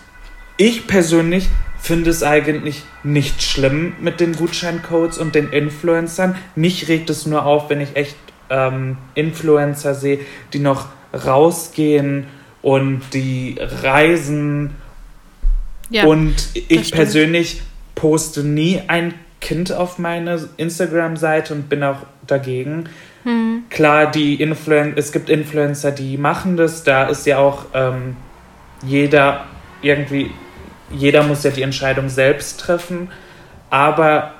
ich persönlich finde es eigentlich nicht schlimm mit den Gutscheincodes und den Influencern. Mich regt es nur auf, wenn ich echt ähm, Influencer sehe, die noch rausgehen und die reisen. Ja, und ich persönlich poste nie ein Kind auf meine Instagram-Seite und bin auch dagegen. Hm. Klar, die Influen es gibt Influencer, die machen das. Da ist ja auch ähm, jeder irgendwie, jeder muss ja die Entscheidung selbst treffen. Aber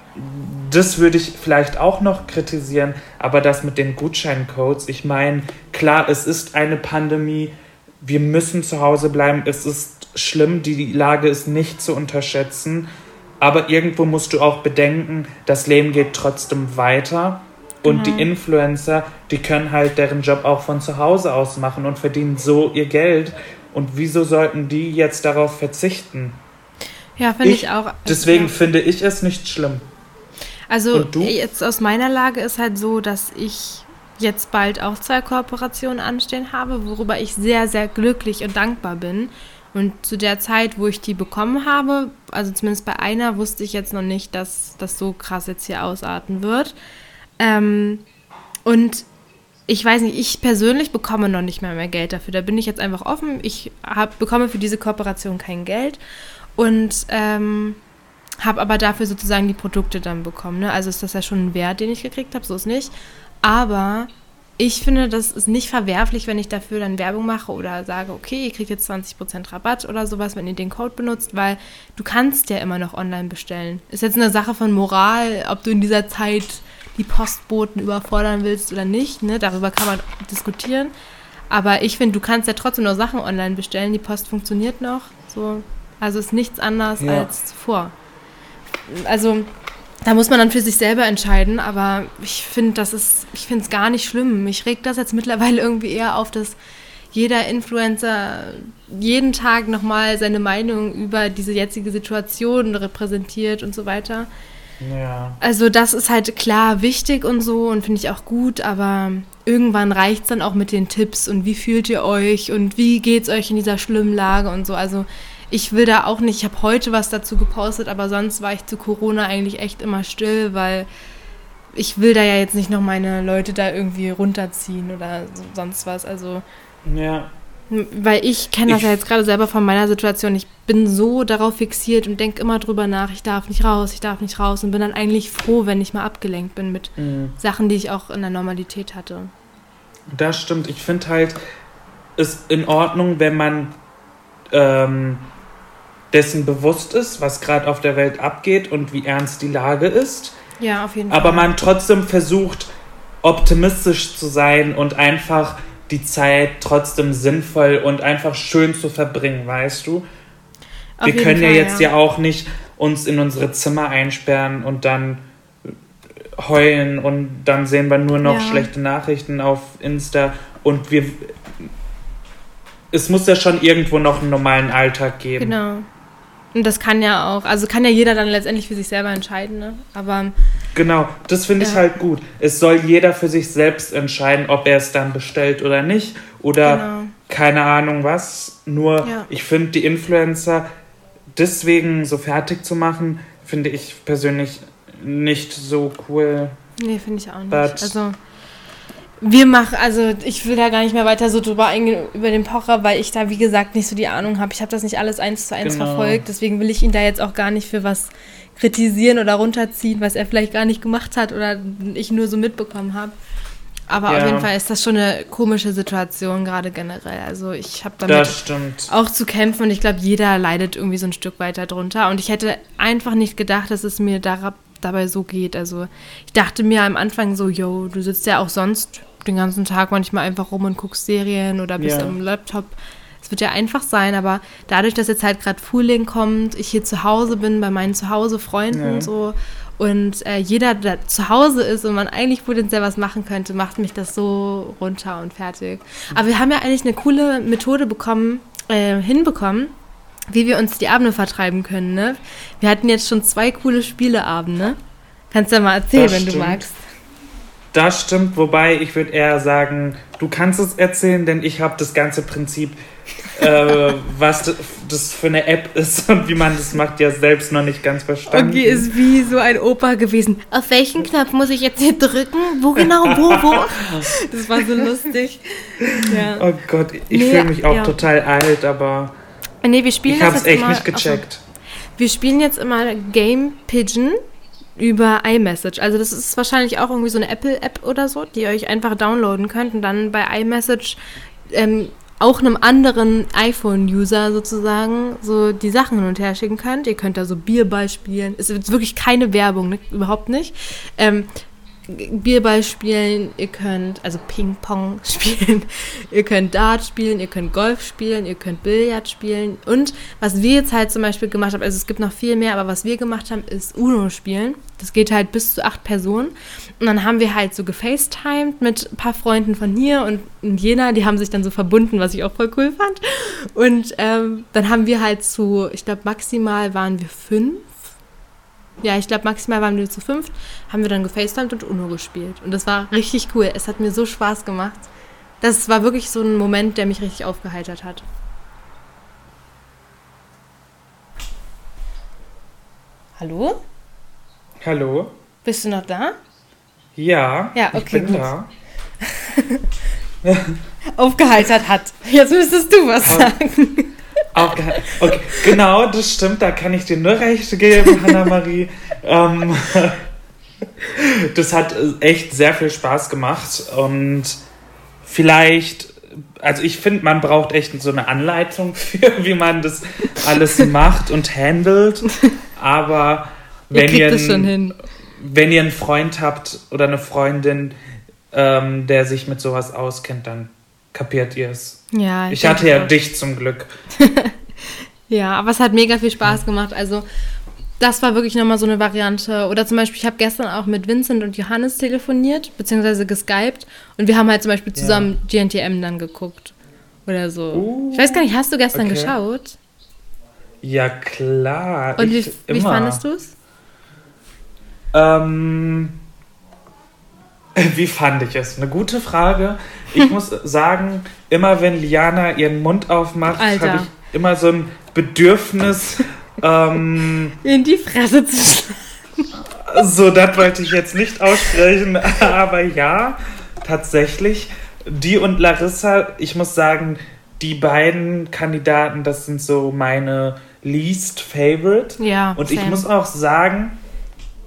das würde ich vielleicht auch noch kritisieren. Aber das mit den Gutscheincodes, ich meine, klar, es ist eine Pandemie. Wir müssen zu Hause bleiben. Es ist schlimm. Die Lage ist nicht zu unterschätzen. Aber irgendwo musst du auch bedenken, das Leben geht trotzdem weiter. Und mhm. die Influencer, die können halt deren Job auch von zu Hause aus machen und verdienen so ihr Geld. Und wieso sollten die jetzt darauf verzichten? Ja, finde ich, ich, auch. Deswegen ja. finde ich es nicht schlimm. Also jetzt aus meiner Lage ist halt so, dass ich jetzt bald auch zwei Kooperationen anstehen habe, worüber ich sehr, sehr glücklich und dankbar bin. Und zu der Zeit, wo ich die bekommen habe, also zumindest bei einer, wusste ich jetzt noch nicht, dass das so krass jetzt hier ausarten wird. Ähm, und ich weiß nicht, ich persönlich bekomme noch nicht mehr mehr Geld dafür. Da bin ich jetzt einfach offen. Ich hab, bekomme für diese Kooperation kein Geld und ähm, habe aber dafür sozusagen die Produkte dann bekommen. Ne? Also ist das ja schon ein Wert, den ich gekriegt habe, so ist nicht. Aber ich finde, das ist nicht verwerflich, wenn ich dafür dann Werbung mache oder sage, okay, ihr kriegt jetzt 20% Rabatt oder sowas, wenn ihr den Code benutzt, weil du kannst ja immer noch online bestellen. Ist jetzt eine Sache von Moral, ob du in dieser Zeit die Postboten überfordern willst oder nicht. Ne? Darüber kann man diskutieren. Aber ich finde, du kannst ja trotzdem noch Sachen online bestellen. Die Post funktioniert noch. So. Also ist nichts anders ja. als zuvor. Also da muss man dann für sich selber entscheiden, aber ich finde, das ist, ich finde es gar nicht schlimm. Mich regt das jetzt mittlerweile irgendwie eher auf, dass jeder Influencer jeden Tag nochmal seine Meinung über diese jetzige Situation repräsentiert und so weiter. Ja. Also das ist halt klar wichtig und so und finde ich auch gut, aber irgendwann reicht es dann auch mit den Tipps und wie fühlt ihr euch und wie geht es euch in dieser schlimmen Lage und so. Also ich will da auch nicht, ich habe heute was dazu gepostet, aber sonst war ich zu Corona eigentlich echt immer still, weil ich will da ja jetzt nicht noch meine Leute da irgendwie runterziehen oder sonst was. Also ja. Weil ich kenne das ich, ja jetzt gerade selber von meiner Situation. Ich bin so darauf fixiert und denke immer drüber nach, ich darf nicht raus, ich darf nicht raus und bin dann eigentlich froh, wenn ich mal abgelenkt bin mit mhm. Sachen, die ich auch in der Normalität hatte. Das stimmt. Ich finde halt, ist in Ordnung, wenn man ähm, dessen bewusst ist, was gerade auf der Welt abgeht und wie ernst die Lage ist. Ja, auf jeden Fall. Aber man trotzdem versucht, optimistisch zu sein und einfach die Zeit trotzdem sinnvoll und einfach schön zu verbringen, weißt du? Auf wir können Fall, ja jetzt ja. ja auch nicht uns in unsere Zimmer einsperren und dann heulen und dann sehen wir nur noch ja. schlechte Nachrichten auf Insta und wir es muss ja schon irgendwo noch einen normalen Alltag geben. Genau. Und das kann ja auch, also kann ja jeder dann letztendlich für sich selber entscheiden, ne? Aber. Genau, das finde ja. ich halt gut. Es soll jeder für sich selbst entscheiden, ob er es dann bestellt oder nicht. Oder genau. keine Ahnung was. Nur, ja. ich finde die Influencer deswegen so fertig zu machen, finde ich persönlich nicht so cool. Nee, finde ich auch nicht. But also wir machen, also ich will da gar nicht mehr weiter so drüber eingehen über den Pocher, weil ich da, wie gesagt, nicht so die Ahnung habe. Ich habe das nicht alles eins zu eins genau. verfolgt, deswegen will ich ihn da jetzt auch gar nicht für was kritisieren oder runterziehen, was er vielleicht gar nicht gemacht hat oder ich nur so mitbekommen habe. Aber ja. auf jeden Fall ist das schon eine komische Situation, gerade generell. Also ich habe damit auch zu kämpfen und ich glaube, jeder leidet irgendwie so ein Stück weiter drunter. Und ich hätte einfach nicht gedacht, dass es mir dabei so geht. Also ich dachte mir am Anfang so, yo, du sitzt ja auch sonst den ganzen Tag manchmal einfach rum und guckst Serien oder bist ja. am Laptop. Es wird ja einfach sein, aber dadurch, dass jetzt halt gerade Frühling kommt, ich hier zu Hause bin, bei meinen Zuhause-Freunden ja. so und äh, jeder, der zu Hause ist und man eigentlich potenziell was machen könnte, macht mich das so runter und fertig. Aber wir haben ja eigentlich eine coole Methode bekommen, äh, hinbekommen, wie wir uns die Abende vertreiben können. Ne? Wir hatten jetzt schon zwei coole Spieleabende. Kannst du ja mal erzählen, das wenn stimmt. du magst. Das stimmt, wobei ich würde eher sagen, du kannst es erzählen, denn ich habe das ganze Prinzip äh, was das für eine App ist und wie man das macht, ja selbst noch nicht ganz verstanden. Okay, ist wie so ein Opa gewesen. Auf welchen Knopf muss ich jetzt hier drücken? Wo genau? Wo, wo? Das war so lustig. Ja. Oh Gott, ich nee, fühle mich auch ja. total alt, aber nee, wir spielen ich habe es echt immer, nicht gecheckt. Also, wir spielen jetzt immer Game Pigeon über iMessage. Also das ist wahrscheinlich auch irgendwie so eine Apple-App oder so, die ihr euch einfach downloaden könnt und dann bei iMessage ähm, auch einem anderen iPhone-User sozusagen so die Sachen hin und her schicken könnt. Ihr könnt da so Bierball spielen. Es ist wirklich keine Werbung, ne? überhaupt nicht. Ähm, Bierball spielen, ihr könnt also Ping-Pong spielen, ihr könnt Dart spielen, ihr könnt Golf spielen, ihr könnt Billard spielen. Und was wir jetzt halt zum Beispiel gemacht haben, also es gibt noch viel mehr, aber was wir gemacht haben, ist Uno spielen. Das geht halt bis zu acht Personen. Und dann haben wir halt so gefacetimed mit ein paar Freunden von hier und Jena, die haben sich dann so verbunden, was ich auch voll cool fand. Und ähm, dann haben wir halt zu, ich glaube maximal waren wir fünf ja, ich glaube, maximal waren wir zu fünft, haben wir dann gefacetimed und UNO gespielt. Und das war richtig cool. Es hat mir so Spaß gemacht. Das war wirklich so ein Moment, der mich richtig aufgeheitert hat. Hallo? Hallo? Bist du noch da? Ja. Ja, okay. Ich bin gut. da. Aufgeheitert hat. Jetzt müsstest du was sagen. Okay, okay, genau, das stimmt, da kann ich dir nur recht geben, Hanna-Marie. ähm, das hat echt sehr viel Spaß gemacht und vielleicht, also ich finde, man braucht echt so eine Anleitung für, wie man das alles macht und handelt, aber wenn ihr, ihr einen, wenn ihr einen Freund habt oder eine Freundin, ähm, der sich mit sowas auskennt, dann kapiert ihr es. Ja, ich, ich hatte ja auch. dich zum Glück. ja, aber es hat mega viel Spaß gemacht. Also, das war wirklich nochmal so eine Variante. Oder zum Beispiel, ich habe gestern auch mit Vincent und Johannes telefoniert, beziehungsweise geskypt. Und wir haben halt zum Beispiel zusammen ja. GNTM dann geguckt. Oder so. Uh, ich weiß gar nicht, hast du gestern okay. geschaut? Ja, klar. Und wie, wie fandest du es? Ähm, wie fand ich es? Eine gute Frage. Ich muss sagen, immer wenn Liana ihren Mund aufmacht, habe ich immer so ein Bedürfnis, ähm, in die Fresse zu schlagen. So, das wollte ich jetzt nicht aussprechen, aber ja, tatsächlich. Die und Larissa, ich muss sagen, die beiden Kandidaten, das sind so meine least favorite. Ja. Und same. ich muss auch sagen,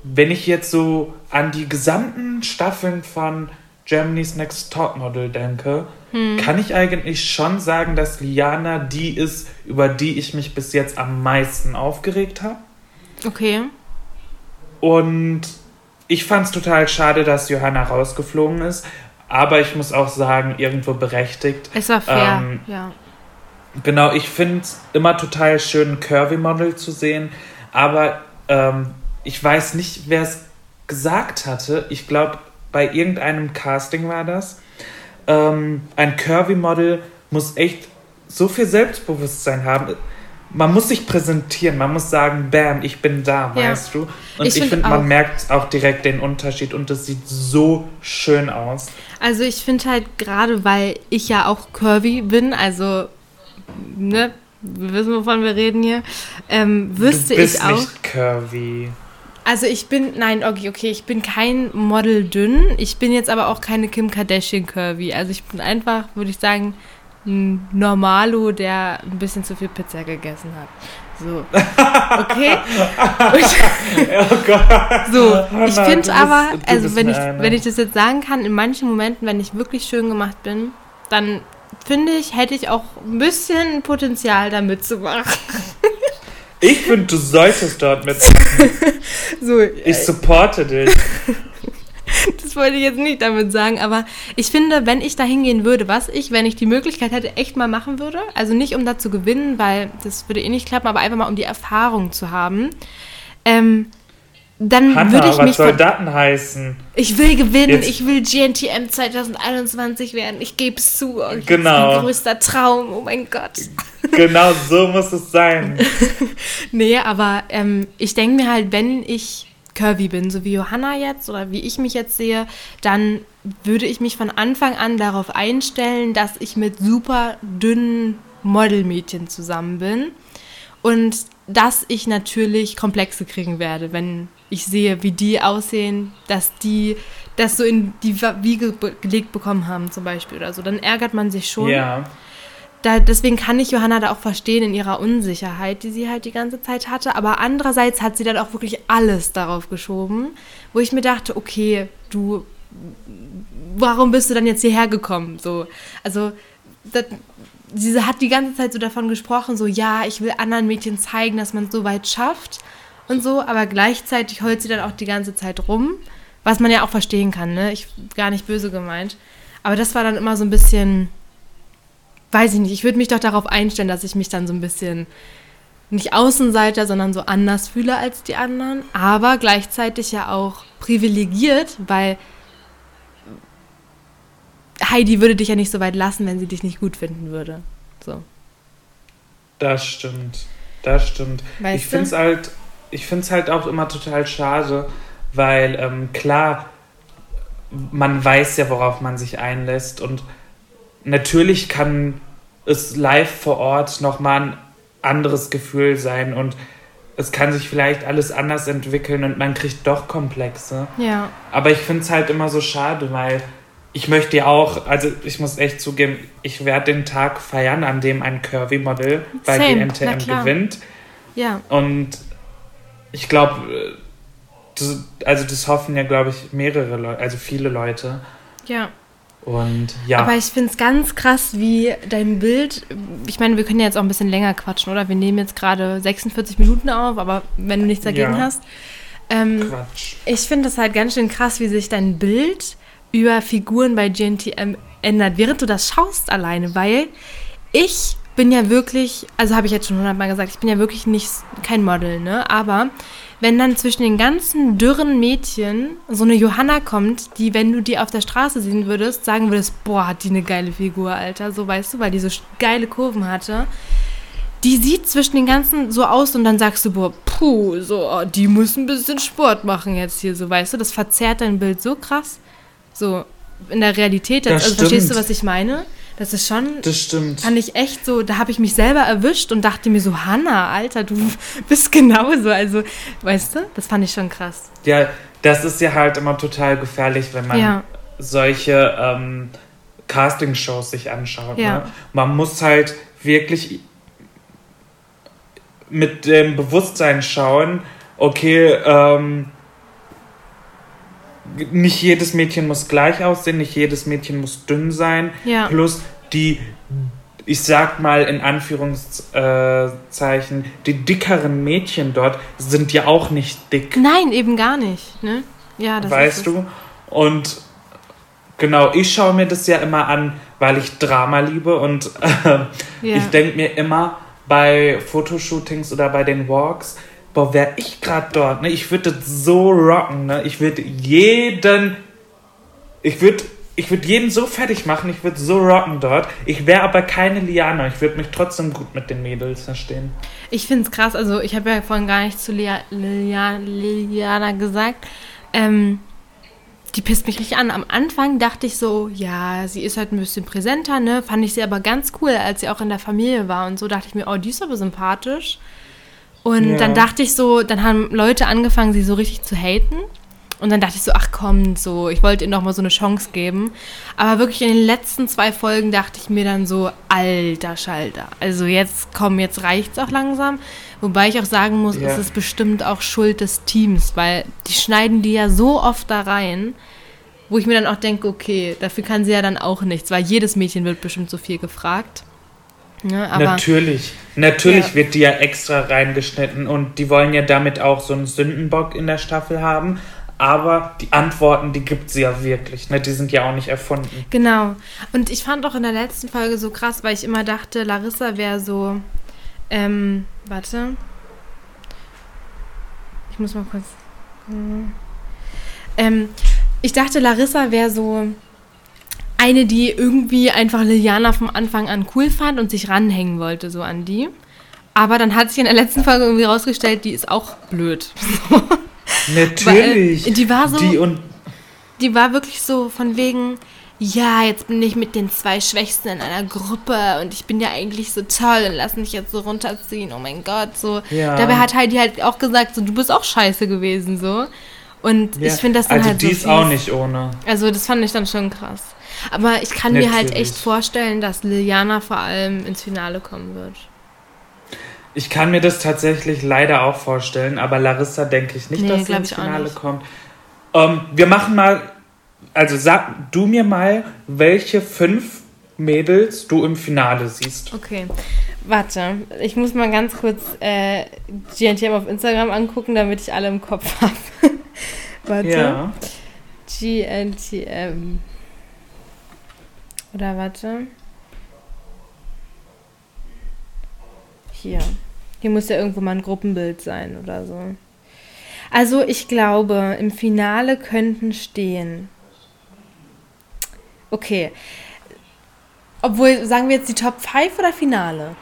wenn ich jetzt so an die gesamten Staffeln von Germany's Next Topmodel denke, hm. kann ich eigentlich schon sagen, dass Liana die ist, über die ich mich bis jetzt am meisten aufgeregt habe. Okay. Und ich fand es total schade, dass Johanna rausgeflogen ist. Aber ich muss auch sagen, irgendwo berechtigt. Es war fair, ähm, ja. Genau, ich finde es immer total schön, Curvy-Model zu sehen. Aber ähm, ich weiß nicht, wer es gesagt hatte. Ich glaube, bei irgendeinem Casting war das. Ähm, ein Curvy-Model muss echt so viel Selbstbewusstsein haben. Man muss sich präsentieren, man muss sagen, bam, ich bin da, ja. weißt du? Und ich, ich finde, man merkt auch direkt den Unterschied und das sieht so schön aus. Also ich finde halt gerade, weil ich ja auch curvy bin, also, ne, wir wissen, wovon wir reden hier, ähm, wüsste du bist ich auch. Nicht curvy. Also ich bin, nein, okay, okay, ich bin kein Model dünn. Ich bin jetzt aber auch keine Kim Kardashian curvy. Also ich bin einfach, würde ich sagen, ein Normalo, der ein bisschen zu viel Pizza gegessen hat. So. Okay? oh Gott. So, ich finde aber, also wenn ich, wenn ich das jetzt sagen kann, in manchen Momenten, wenn ich wirklich schön gemacht bin, dann finde ich, hätte ich auch ein bisschen Potenzial damit zu machen. Ich finde, du solltest dort mit. so, ich äh, supporte dich. das wollte ich jetzt nicht damit sagen, aber ich finde, wenn ich da hingehen würde, was ich, wenn ich die Möglichkeit hätte, echt mal machen würde, also nicht um da zu gewinnen, weil das würde eh nicht klappen, aber einfach mal um die Erfahrung zu haben, ähm, dann Hanna, würde ich was mich. Soll das heißen? Ich will gewinnen, Jetzt. ich will GNTM 2021 werden. Ich gebe es zu. Oh, genau. Das ist mein größter Traum. Oh mein Gott. Genau so muss es sein. nee, aber ähm, ich denke mir halt, wenn ich curvy bin, so wie Johanna jetzt oder wie ich mich jetzt sehe, dann würde ich mich von Anfang an darauf einstellen, dass ich mit super dünnen Modelmädchen zusammen bin. Und dass ich natürlich Komplexe kriegen werde, wenn ich sehe, wie die aussehen, dass die das so in die Wiege gelegt bekommen haben, zum Beispiel oder so. Dann ärgert man sich schon. Ja. Da, deswegen kann ich Johanna da auch verstehen in ihrer Unsicherheit, die sie halt die ganze Zeit hatte. Aber andererseits hat sie dann auch wirklich alles darauf geschoben, wo ich mir dachte, okay, du, warum bist du dann jetzt hierher gekommen? So, also das, sie hat die ganze Zeit so davon gesprochen, so ja, ich will anderen Mädchen zeigen, dass man es so weit schafft und so, aber gleichzeitig heult sie dann auch die ganze Zeit rum, was man ja auch verstehen kann, ne? Ich gar nicht böse gemeint. Aber das war dann immer so ein bisschen, weiß ich nicht, ich würde mich doch darauf einstellen, dass ich mich dann so ein bisschen nicht Außenseiter, sondern so anders fühle als die anderen, aber gleichzeitig ja auch privilegiert, weil Heidi würde dich ja nicht so weit lassen, wenn sie dich nicht gut finden würde. So. Das stimmt. Das stimmt. Weißt ich finde es halt, ich finde es halt auch immer total schade, weil ähm, klar, man weiß ja, worauf man sich einlässt und natürlich kann es live vor Ort nochmal ein anderes Gefühl sein und es kann sich vielleicht alles anders entwickeln und man kriegt doch Komplexe. Ja. Aber ich finde es halt immer so schade, weil ich möchte ja auch, also ich muss echt zugeben, ich werde den Tag feiern, an dem ein Curvy-Model bei Same. GNTM gewinnt. Ja. Und ich glaube, also das hoffen ja, glaube ich, mehrere Leute, also viele Leute. Ja. Und ja. Aber ich finde es ganz krass, wie dein Bild. Ich meine, wir können ja jetzt auch ein bisschen länger quatschen, oder? Wir nehmen jetzt gerade 46 Minuten auf, aber wenn du nichts dagegen ja. hast. Ähm, Quatsch. Ich finde das halt ganz schön krass, wie sich dein Bild über Figuren bei GNTM ändert, während du das schaust alleine, weil ich bin ja wirklich, also habe ich jetzt schon hundertmal gesagt, ich bin ja wirklich nicht kein Model, ne? Aber wenn dann zwischen den ganzen dürren Mädchen so eine Johanna kommt, die, wenn du die auf der Straße sehen würdest, sagen würdest, boah, hat die eine geile Figur, Alter, so weißt du, weil die so geile Kurven hatte. Die sieht zwischen den ganzen so aus und dann sagst du, boah, puh, so, oh, die muss ein bisschen Sport machen jetzt hier, so weißt du, das verzerrt dein Bild so krass. So in der Realität, das also verstehst du, was ich meine? Das ist schon. Das stimmt. Fand ich echt so, da habe ich mich selber erwischt und dachte mir so, Hanna, Alter, du bist genauso. Also, weißt du, das fand ich schon krass. Ja, das ist ja halt immer total gefährlich, wenn man ja. solche ähm, Castingshows sich anschaut. Ja. Ne? Man muss halt wirklich mit dem Bewusstsein schauen, okay, ähm, nicht jedes Mädchen muss gleich aussehen, nicht jedes Mädchen muss dünn sein. Ja. Plus die, ich sag mal in Anführungszeichen, die dickeren Mädchen dort sind ja auch nicht dick. Nein, eben gar nicht. Ne? Ja, das weißt du? Und genau, ich schaue mir das ja immer an, weil ich Drama liebe und äh, ja. ich denke mir immer bei Fotoshootings oder bei den Walks, boah, wäre ich gerade dort, ne, ich würde das so rocken, ne, ich würde jeden, ich würde ich würde jeden so fertig machen, ich würde so rocken dort. Ich wäre aber keine Liana. Ich würde mich trotzdem gut mit den Mädels verstehen. Ich finde es krass. Also, ich habe ja vorhin gar nicht zu Lia, Lia, Liliana gesagt. Ähm, die pisst mich richtig an. Am Anfang dachte ich so, ja, sie ist halt ein bisschen präsenter, ne? Fand ich sie aber ganz cool, als sie auch in der Familie war und so. Dachte ich mir, oh, die ist aber sympathisch. Und ja. dann dachte ich so, dann haben Leute angefangen, sie so richtig zu haten. Und dann dachte ich so, ach komm, so, ich wollte ihr noch mal so eine Chance geben. Aber wirklich in den letzten zwei Folgen dachte ich mir dann so, alter Schalter. Also jetzt komm, jetzt reicht's auch langsam. Wobei ich auch sagen muss, ja. es ist bestimmt auch Schuld des Teams, weil die schneiden die ja so oft da rein, wo ich mir dann auch denke, okay, dafür kann sie ja dann auch nichts, weil jedes Mädchen wird bestimmt so viel gefragt. Ja, natürlich, natürlich ja. wird die ja extra reingeschnitten und die wollen ja damit auch so einen Sündenbock in der Staffel haben. Aber die Antworten, die gibt sie ja wirklich, ne? Die sind ja auch nicht erfunden. Genau. Und ich fand auch in der letzten Folge so krass, weil ich immer dachte, Larissa wäre so. Ähm, warte. Ich muss mal kurz. Ähm, ich dachte, Larissa wäre so eine, die irgendwie einfach Liliana vom Anfang an cool fand und sich ranhängen wollte, so an die. Aber dann hat sich in der letzten Folge irgendwie rausgestellt, die ist auch blöd. Natürlich. Weil, die war so. Die, und die war wirklich so von wegen, ja, jetzt bin ich mit den zwei Schwächsten in einer Gruppe und ich bin ja eigentlich so toll und lass mich jetzt so runterziehen. Oh mein Gott, so. Ja. Dabei hat Heidi halt auch gesagt, so, du bist auch scheiße gewesen, so. Und Ja, ich finde das dann also halt die so ist auch nicht ohne. Also das fand ich dann schon krass. Aber ich kann mir halt Natürlich. echt vorstellen, dass Liliana vor allem ins Finale kommen wird. Ich kann mir das tatsächlich leider auch vorstellen, aber Larissa denke ich nicht, Nee, dass sie ins Finale kommt. Ähm, wir machen mal, also sag du mir mal, welche fünf Mädels du im Finale siehst. Okay, warte. Ich muss mal ganz kurz äh, GNTM auf Instagram angucken, damit ich alle im Kopf habe. warte. Ja. GNTM. Oder warte. Hier. Hier muss ja irgendwo mal ein Gruppenbild sein oder so. Also ich glaube, im Finale könnten stehen. Okay. Obwohl, sagen wir jetzt die Top 5 oder Finale?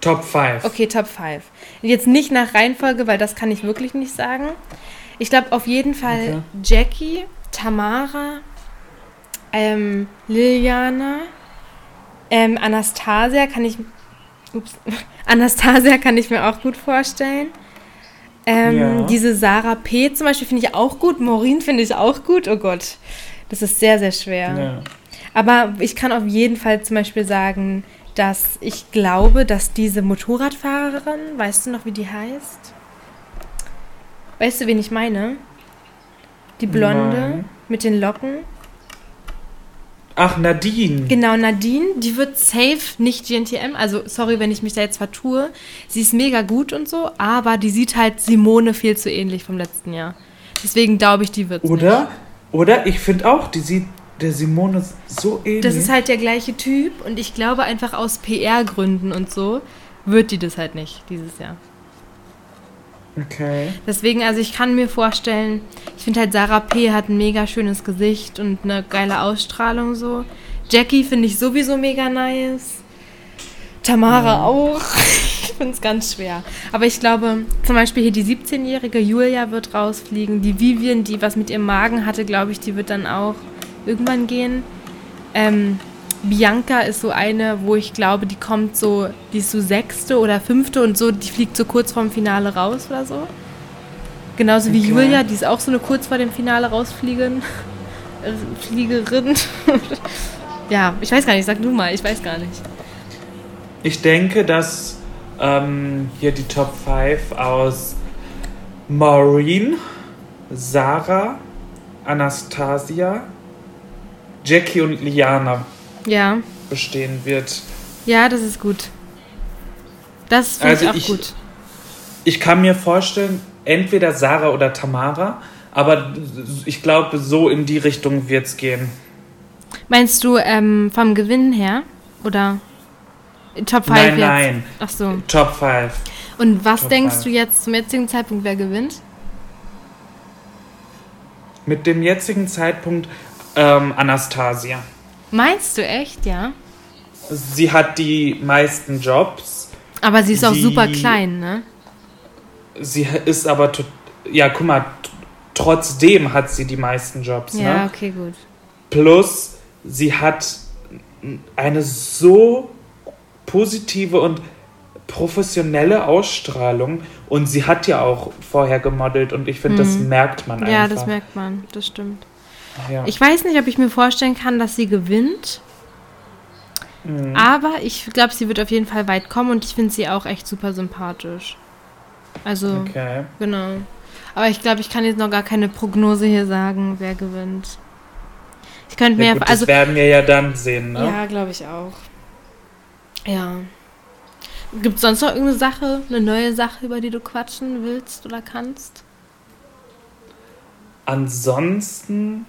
Top 5. Okay, Top 5. Jetzt nicht nach Reihenfolge, weil das kann ich wirklich nicht sagen. Ich glaube auf jeden Fall Okay. Jackie, Tamara, ähm, Liliana, ähm, Anastasia kann ich. Ups, Anastasia kann ich mir auch gut vorstellen. Ähm, Ja. Diese Sarah P. zum Beispiel finde ich auch gut. Maureen finde ich auch gut. Oh Gott. Das ist sehr, sehr schwer. Ja. Aber ich kann auf jeden Fall zum Beispiel sagen, dass ich glaube, dass diese Motorradfahrerin, weißt du noch, wie die heißt? Weißt du, wen ich meine? Die Blonde Nein. mit den Locken. Ach, Nadine. Genau, Nadine, die wird safe nicht GNTM. Also, sorry, wenn ich mich da jetzt vertue. Sie ist mega gut und so, aber die sieht halt Simone viel zu ähnlich vom letzten Jahr. Deswegen glaube ich, die wird Oder? Oder? Ich finde auch, die sieht der Simone so ähnlich. Das ist halt der gleiche Typ und ich glaube einfach aus PR-Gründen und so wird die das halt nicht dieses Jahr. Okay. Deswegen, also ich kann mir vorstellen, ich finde halt Sarah P. hat ein mega schönes Gesicht und eine geile Ausstrahlung so. Jackie finde ich sowieso mega nice. Tamara auch. Ich finde es ganz schwer. Aber ich glaube, zum Beispiel hier die 17-jährige Julia wird rausfliegen. Die Vivian, die was mit ihrem Magen hatte, glaube ich, die wird dann auch irgendwann gehen. Ähm, Bianca ist so eine, wo ich glaube, die kommt so, die ist so sechste oder fünfte und so, die fliegt so kurz vorm Finale raus oder so. Genauso wie Okay. Julia, die ist auch so eine kurz vor dem Finale rausfliegen. äh, Fliegerin. ja, ich weiß gar nicht, sag du mal, ich weiß gar nicht. Ich denke, dass ähm, hier die Top 5 aus Maureen, Sarah, Anastasia, Jackie und Liana Ja, bestehen wird. ja, das ist gut. Das finde Also ich auch ich- gut. Ich kann mir vorstellen, entweder Sarah oder Tamara, aber ich glaube, so in die Richtung wird es gehen. Meinst du ähm, vom Gewinn her? Oder Top 5 Nein, jetzt? nein, Ach so. Top 5. Und was Top denkst five. du jetzt zum jetzigen Zeitpunkt, wer gewinnt? Mit dem jetzigen Zeitpunkt ähm, Anastasia. Meinst du echt, ja? Sie hat die meisten Jobs. Aber sie ist auch super klein, ne? Sie ist aber, tot- ja, guck mal, trotzdem hat sie die meisten Jobs. Ja, Ne? okay, gut. Plus, sie hat eine so positive und professionelle Ausstrahlung und sie hat ja auch vorher gemodelt und ich finde, das merkt man einfach. Mhm. Ja, das merkt man, das stimmt. Ja. Ich weiß nicht, ob ich mir vorstellen kann, dass sie gewinnt. Mhm. Aber ich glaube, sie wird auf jeden Fall weit kommen und ich finde sie auch echt super sympathisch. Also, Okay. genau. Aber ich glaube, ich kann jetzt noch gar keine Prognose hier sagen, wer gewinnt. Ich könnte Ja, mir, gut, also, das werden wir ja dann sehen, ne? ja, glaube ich auch. Ja. Gibt es sonst noch irgendeine Sache, eine neue Sache, über die du quatschen willst oder kannst? Ansonsten,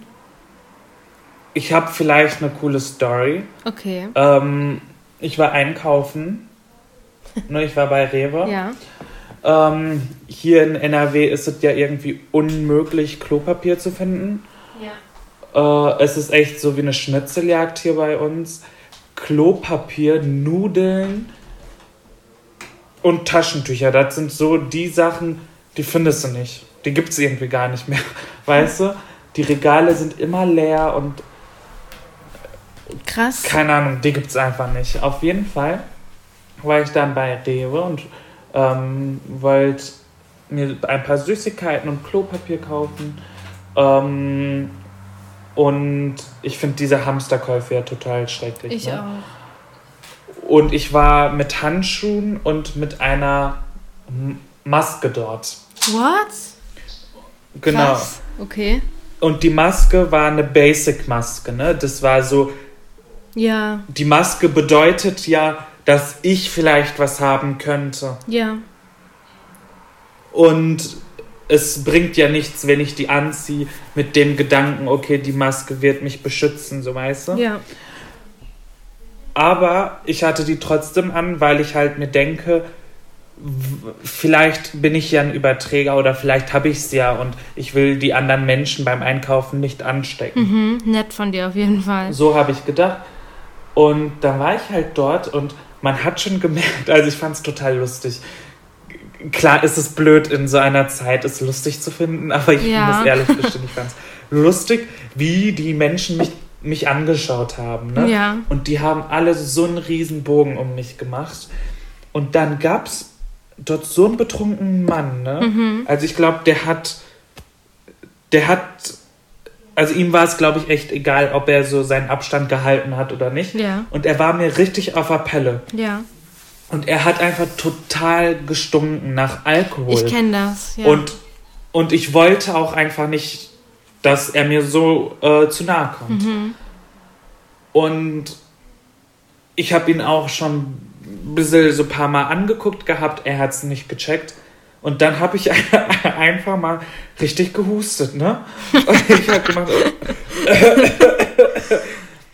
ich habe vielleicht eine coole Story. Okay. Ähm, ich war einkaufen. ne, ich war bei Rewe. Ja. Ähm, hier in NRW ist es ja irgendwie unmöglich, Klopapier zu finden. Ja. Äh, es ist echt so wie eine Schnitzeljagd hier bei uns. Klopapier, Nudeln und Taschentücher. Das sind so die Sachen, die findest du nicht. Die gibt es irgendwie gar nicht mehr. Weißt du? Die Regale sind immer leer und Krass. Keine Ahnung, die gibt es einfach nicht. Auf jeden Fall war ich dann bei Rewe und ähm, wollte mir ein paar Süßigkeiten und Klopapier kaufen. Ähm, und ich finde diese Hamsterkäufe ja total schrecklich. Ich ne? auch. Und ich war mit Handschuhen und mit einer Maske dort. What? Genau. Krass. Okay. Und die Maske war eine Basic-Maske, ne? Das war so, Ja, die Maske bedeutet ja, dass ich vielleicht was haben könnte. ja. Und es bringt ja nichts, wenn ich die anziehe mit dem Gedanken, okay, die Maske wird mich beschützen, so weißt du. Ja. Aber ich hatte die trotzdem an, weil ich halt mir denke, vielleicht bin ich ja ein Überträger oder vielleicht habe ich es ja und ich will die anderen Menschen beim Einkaufen nicht anstecken. Mhm, nett von dir auf jeden Fall. So habe ich gedacht. Und dann war ich halt dort und man hat schon gemerkt, also ich fand es total lustig. Klar ist es blöd, in so einer Zeit es lustig zu finden, aber ich Ja. muss ehrlich gestehen, ich fand es lustig, wie die Menschen mich, mich angeschaut haben. Ne? Ja. Und die haben alle so einen riesen Bogen um mich gemacht. Und dann gab es dort so einen betrunkenen Mann. Ne? Mhm. Also ich glaube, der hat, der hat, also ihm war es, glaube ich, echt egal, ob er so seinen Abstand gehalten hat oder nicht. Ja. Und er war mir richtig auf der Pelle. Ja. Und er hat einfach total gestunken nach Alkohol. Ich kenne das. Ja. Und, und ich wollte auch einfach nicht, dass er mir so äh, zu nahe kommt. Mhm. Und ich habe ihn auch schon ein bisschen so ein paar Mal angeguckt gehabt. Er hat es nicht gecheckt. Und dann habe ich einfach mal richtig gehustet, ne? Und ich habe gemacht,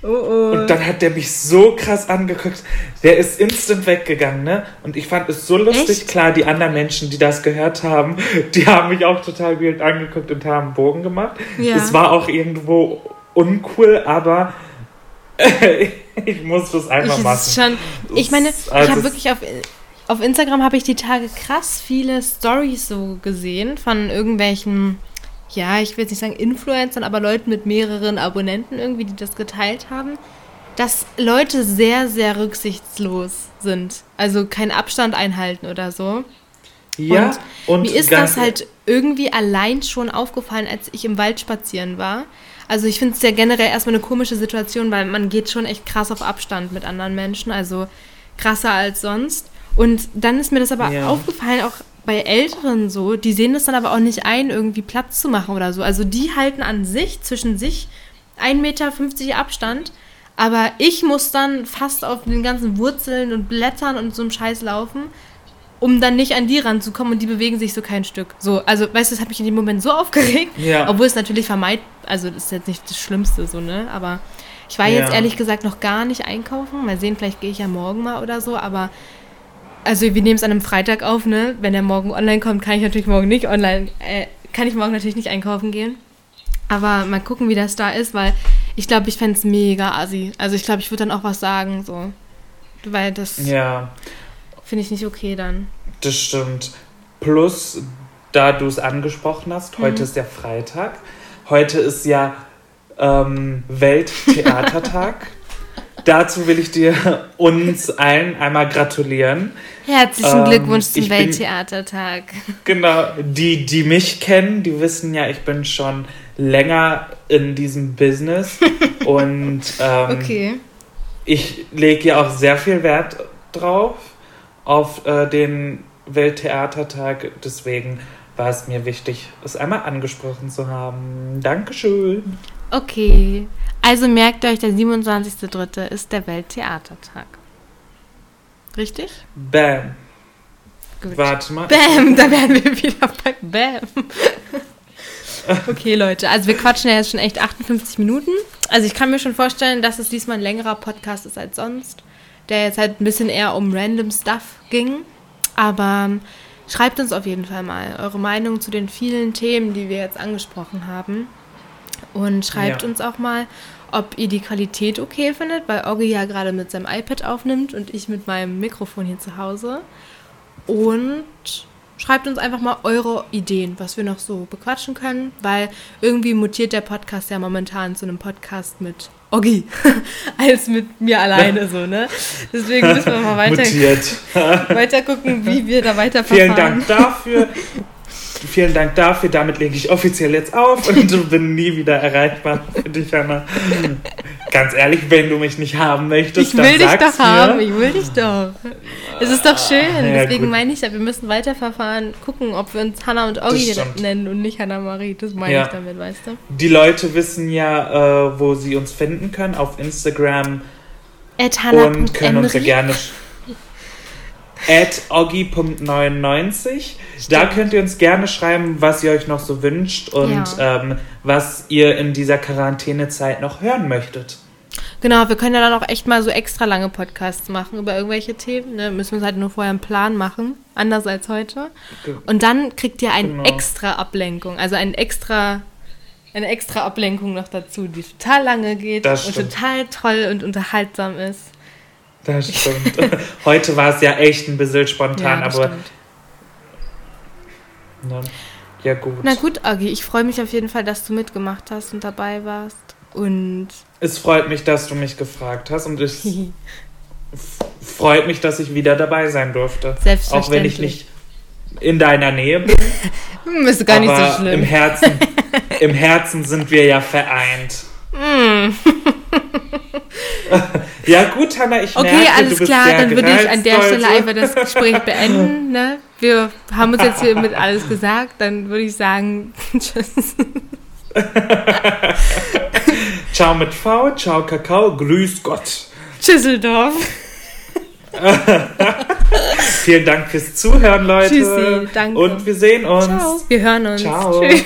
oh, oh. Und dann hat der mich so krass angeguckt. Der ist instant weggegangen, ne? Und ich fand es so lustig. Echt? Klar, die anderen Menschen, die das gehört haben, die haben mich auch total wild angeguckt und haben einen Bogen gemacht. Ja. Es war auch irgendwo uncool, aber ich musste es einfach ich, machen. schon, ich meine, ich also habe wirklich auf, auf Instagram habe ich die Tage krass viele Stories so gesehen von irgendwelchen, ja, ich will jetzt nicht sagen Influencern, aber Leuten mit mehreren Abonnenten irgendwie, die das geteilt haben, dass Leute sehr, sehr rücksichtslos sind. Also keinen Abstand einhalten oder so. Ja, und, Mir ist das halt irgendwie allein schon aufgefallen, als ich im Wald spazieren war. Also ich finde es ja generell erstmal eine komische Situation, weil man geht schon echt krass auf Abstand mit anderen Menschen, also krasser als sonst. Und dann ist mir das aber Ja. aufgefallen, auch bei Älteren so, die sehen das dann aber auch nicht ein, irgendwie Platz zu machen oder so. Also die halten an sich, zwischen sich 1,50 Meter Abstand, aber ich muss dann fast auf den ganzen Wurzeln und Blättern und so einem Scheiß laufen, um dann nicht an die ranzukommen und die bewegen sich so kein Stück. So, also, weißt du, das hat mich in dem Moment so aufgeregt. Ja. Obwohl es natürlich vermeidet, also das ist jetzt nicht das Schlimmste so, ne? Aber ich war jetzt Ja. ehrlich gesagt noch gar nicht einkaufen. Mal sehen, vielleicht gehe ich ja morgen mal oder so, aber also wir nehmen es an einem Freitag auf, ne? Wenn der morgen online kommt, kann ich natürlich morgen nicht online, äh, kann ich morgen natürlich nicht einkaufen gehen. Aber mal gucken, wie das da ist, weil ich glaube, ich fände es mega assi. Also ich glaube, ich würde dann auch was sagen, so. Weil das ja, finde ich nicht okay dann. das stimmt. Plus, da du es angesprochen hast, heute Mhm. ist ja Freitag. Heute ist ja ähm, Welttheatertag. Dazu will ich dir uns allen einmal gratulieren. Herzlichen Ähm, Glückwunsch zum Welttheatertag. Genau, die, die mich kennen, die wissen ja, ich bin schon länger in diesem Business und ähm, Okay. ich lege ja auch sehr viel Wert drauf auf äh, den Welttheatertag. Deswegen war es mir wichtig, es einmal angesprochen zu haben. Dankeschön. Okay. Also merkt euch, der 27.03. ist der Welttheatertag. Richtig? Bam. Gut. Warte mal. Bam, da wären wir wieder bei Bam. Okay, Leute, also wir quatschen ja jetzt schon echt 58 Minuten. Also ich kann mir schon vorstellen, dass es diesmal ein längerer Podcast ist als sonst, der jetzt halt ein bisschen eher um random Stuff ging. Aber schreibt uns auf jeden Fall mal eure Meinung zu den vielen Themen, die wir jetzt angesprochen haben. Und schreibt Ja. uns auch mal, ob ihr die Qualität okay findet, weil Oggi ja gerade mit seinem iPad aufnimmt und ich mit meinem Mikrofon hier zu Hause. Und schreibt uns einfach mal eure Ideen, was wir noch so bequatschen können, weil irgendwie mutiert der Podcast ja momentan zu einem Podcast mit Oggi als mit mir alleine so, ne? Deswegen müssen wir mal weiter, weiter gucken, wie wir da weiter Vielen Dank dafür. Vielen Dank dafür. Damit lege ich offiziell jetzt auf und bin nie wieder erreichbar für dich, Hanna. Ganz ehrlich, wenn du mich nicht haben möchtest, ich will dich doch mir. haben. Ich will dich doch. Es ist doch schön. Ja, Deswegen gut. meine ich ja, wir müssen weiterverfahren, gucken, ob wir uns Hanna und Oggi nennen und nicht Hanna Marie. Das meine ja. ich damit, weißt du? Die Leute wissen ja, äh, wo sie uns finden können auf Instagram und können uns ja gerne at oggi.99. Da könnt ihr uns gerne schreiben, was ihr euch noch so wünscht und ja. ähm, was ihr in dieser Quarantänezeit noch hören möchtet. Genau, wir können ja dann auch echt mal so extra lange Podcasts machen über irgendwelche Themen. Ne? Müssen wir uns halt nur vorher einen Plan machen, anders als heute. Und dann kriegt ihr eine genau. extra Ablenkung, also ein extra, eine extra Ablenkung noch dazu, die total lange geht und total toll und unterhaltsam ist. Das stimmt. Heute war es ja echt ein bisschen spontan, ja, aber. Na, ja, gut. Na gut, Agi, ich freue mich auf jeden Fall, dass du mitgemacht hast und dabei warst. Und. Es freut mich, dass du mich gefragt hast und es freut mich, dass ich wieder dabei sein durfte. Selbstverständlich. Auch wenn ich nicht in deiner Nähe bin. Ist gar nicht so schlimm. Im Herzen, Im Herzen sind wir ja vereint. Mm. Ja, gut, Hanna, ich merke, Okay, alles klar, dann würde ich an der Stelle einfach das Gespräch beenden. Ne? Wir haben uns jetzt hier mit alles gesagt, dann würde ich sagen, tschüss. ciao mit V, ciao Kakao, grüß Gott. Tschüsseldorf. Vielen Dank fürs Zuhören, Leute. Tschüssi, danke. Und wir sehen uns. Ciao. Wir hören uns. Ciao. Tschüss.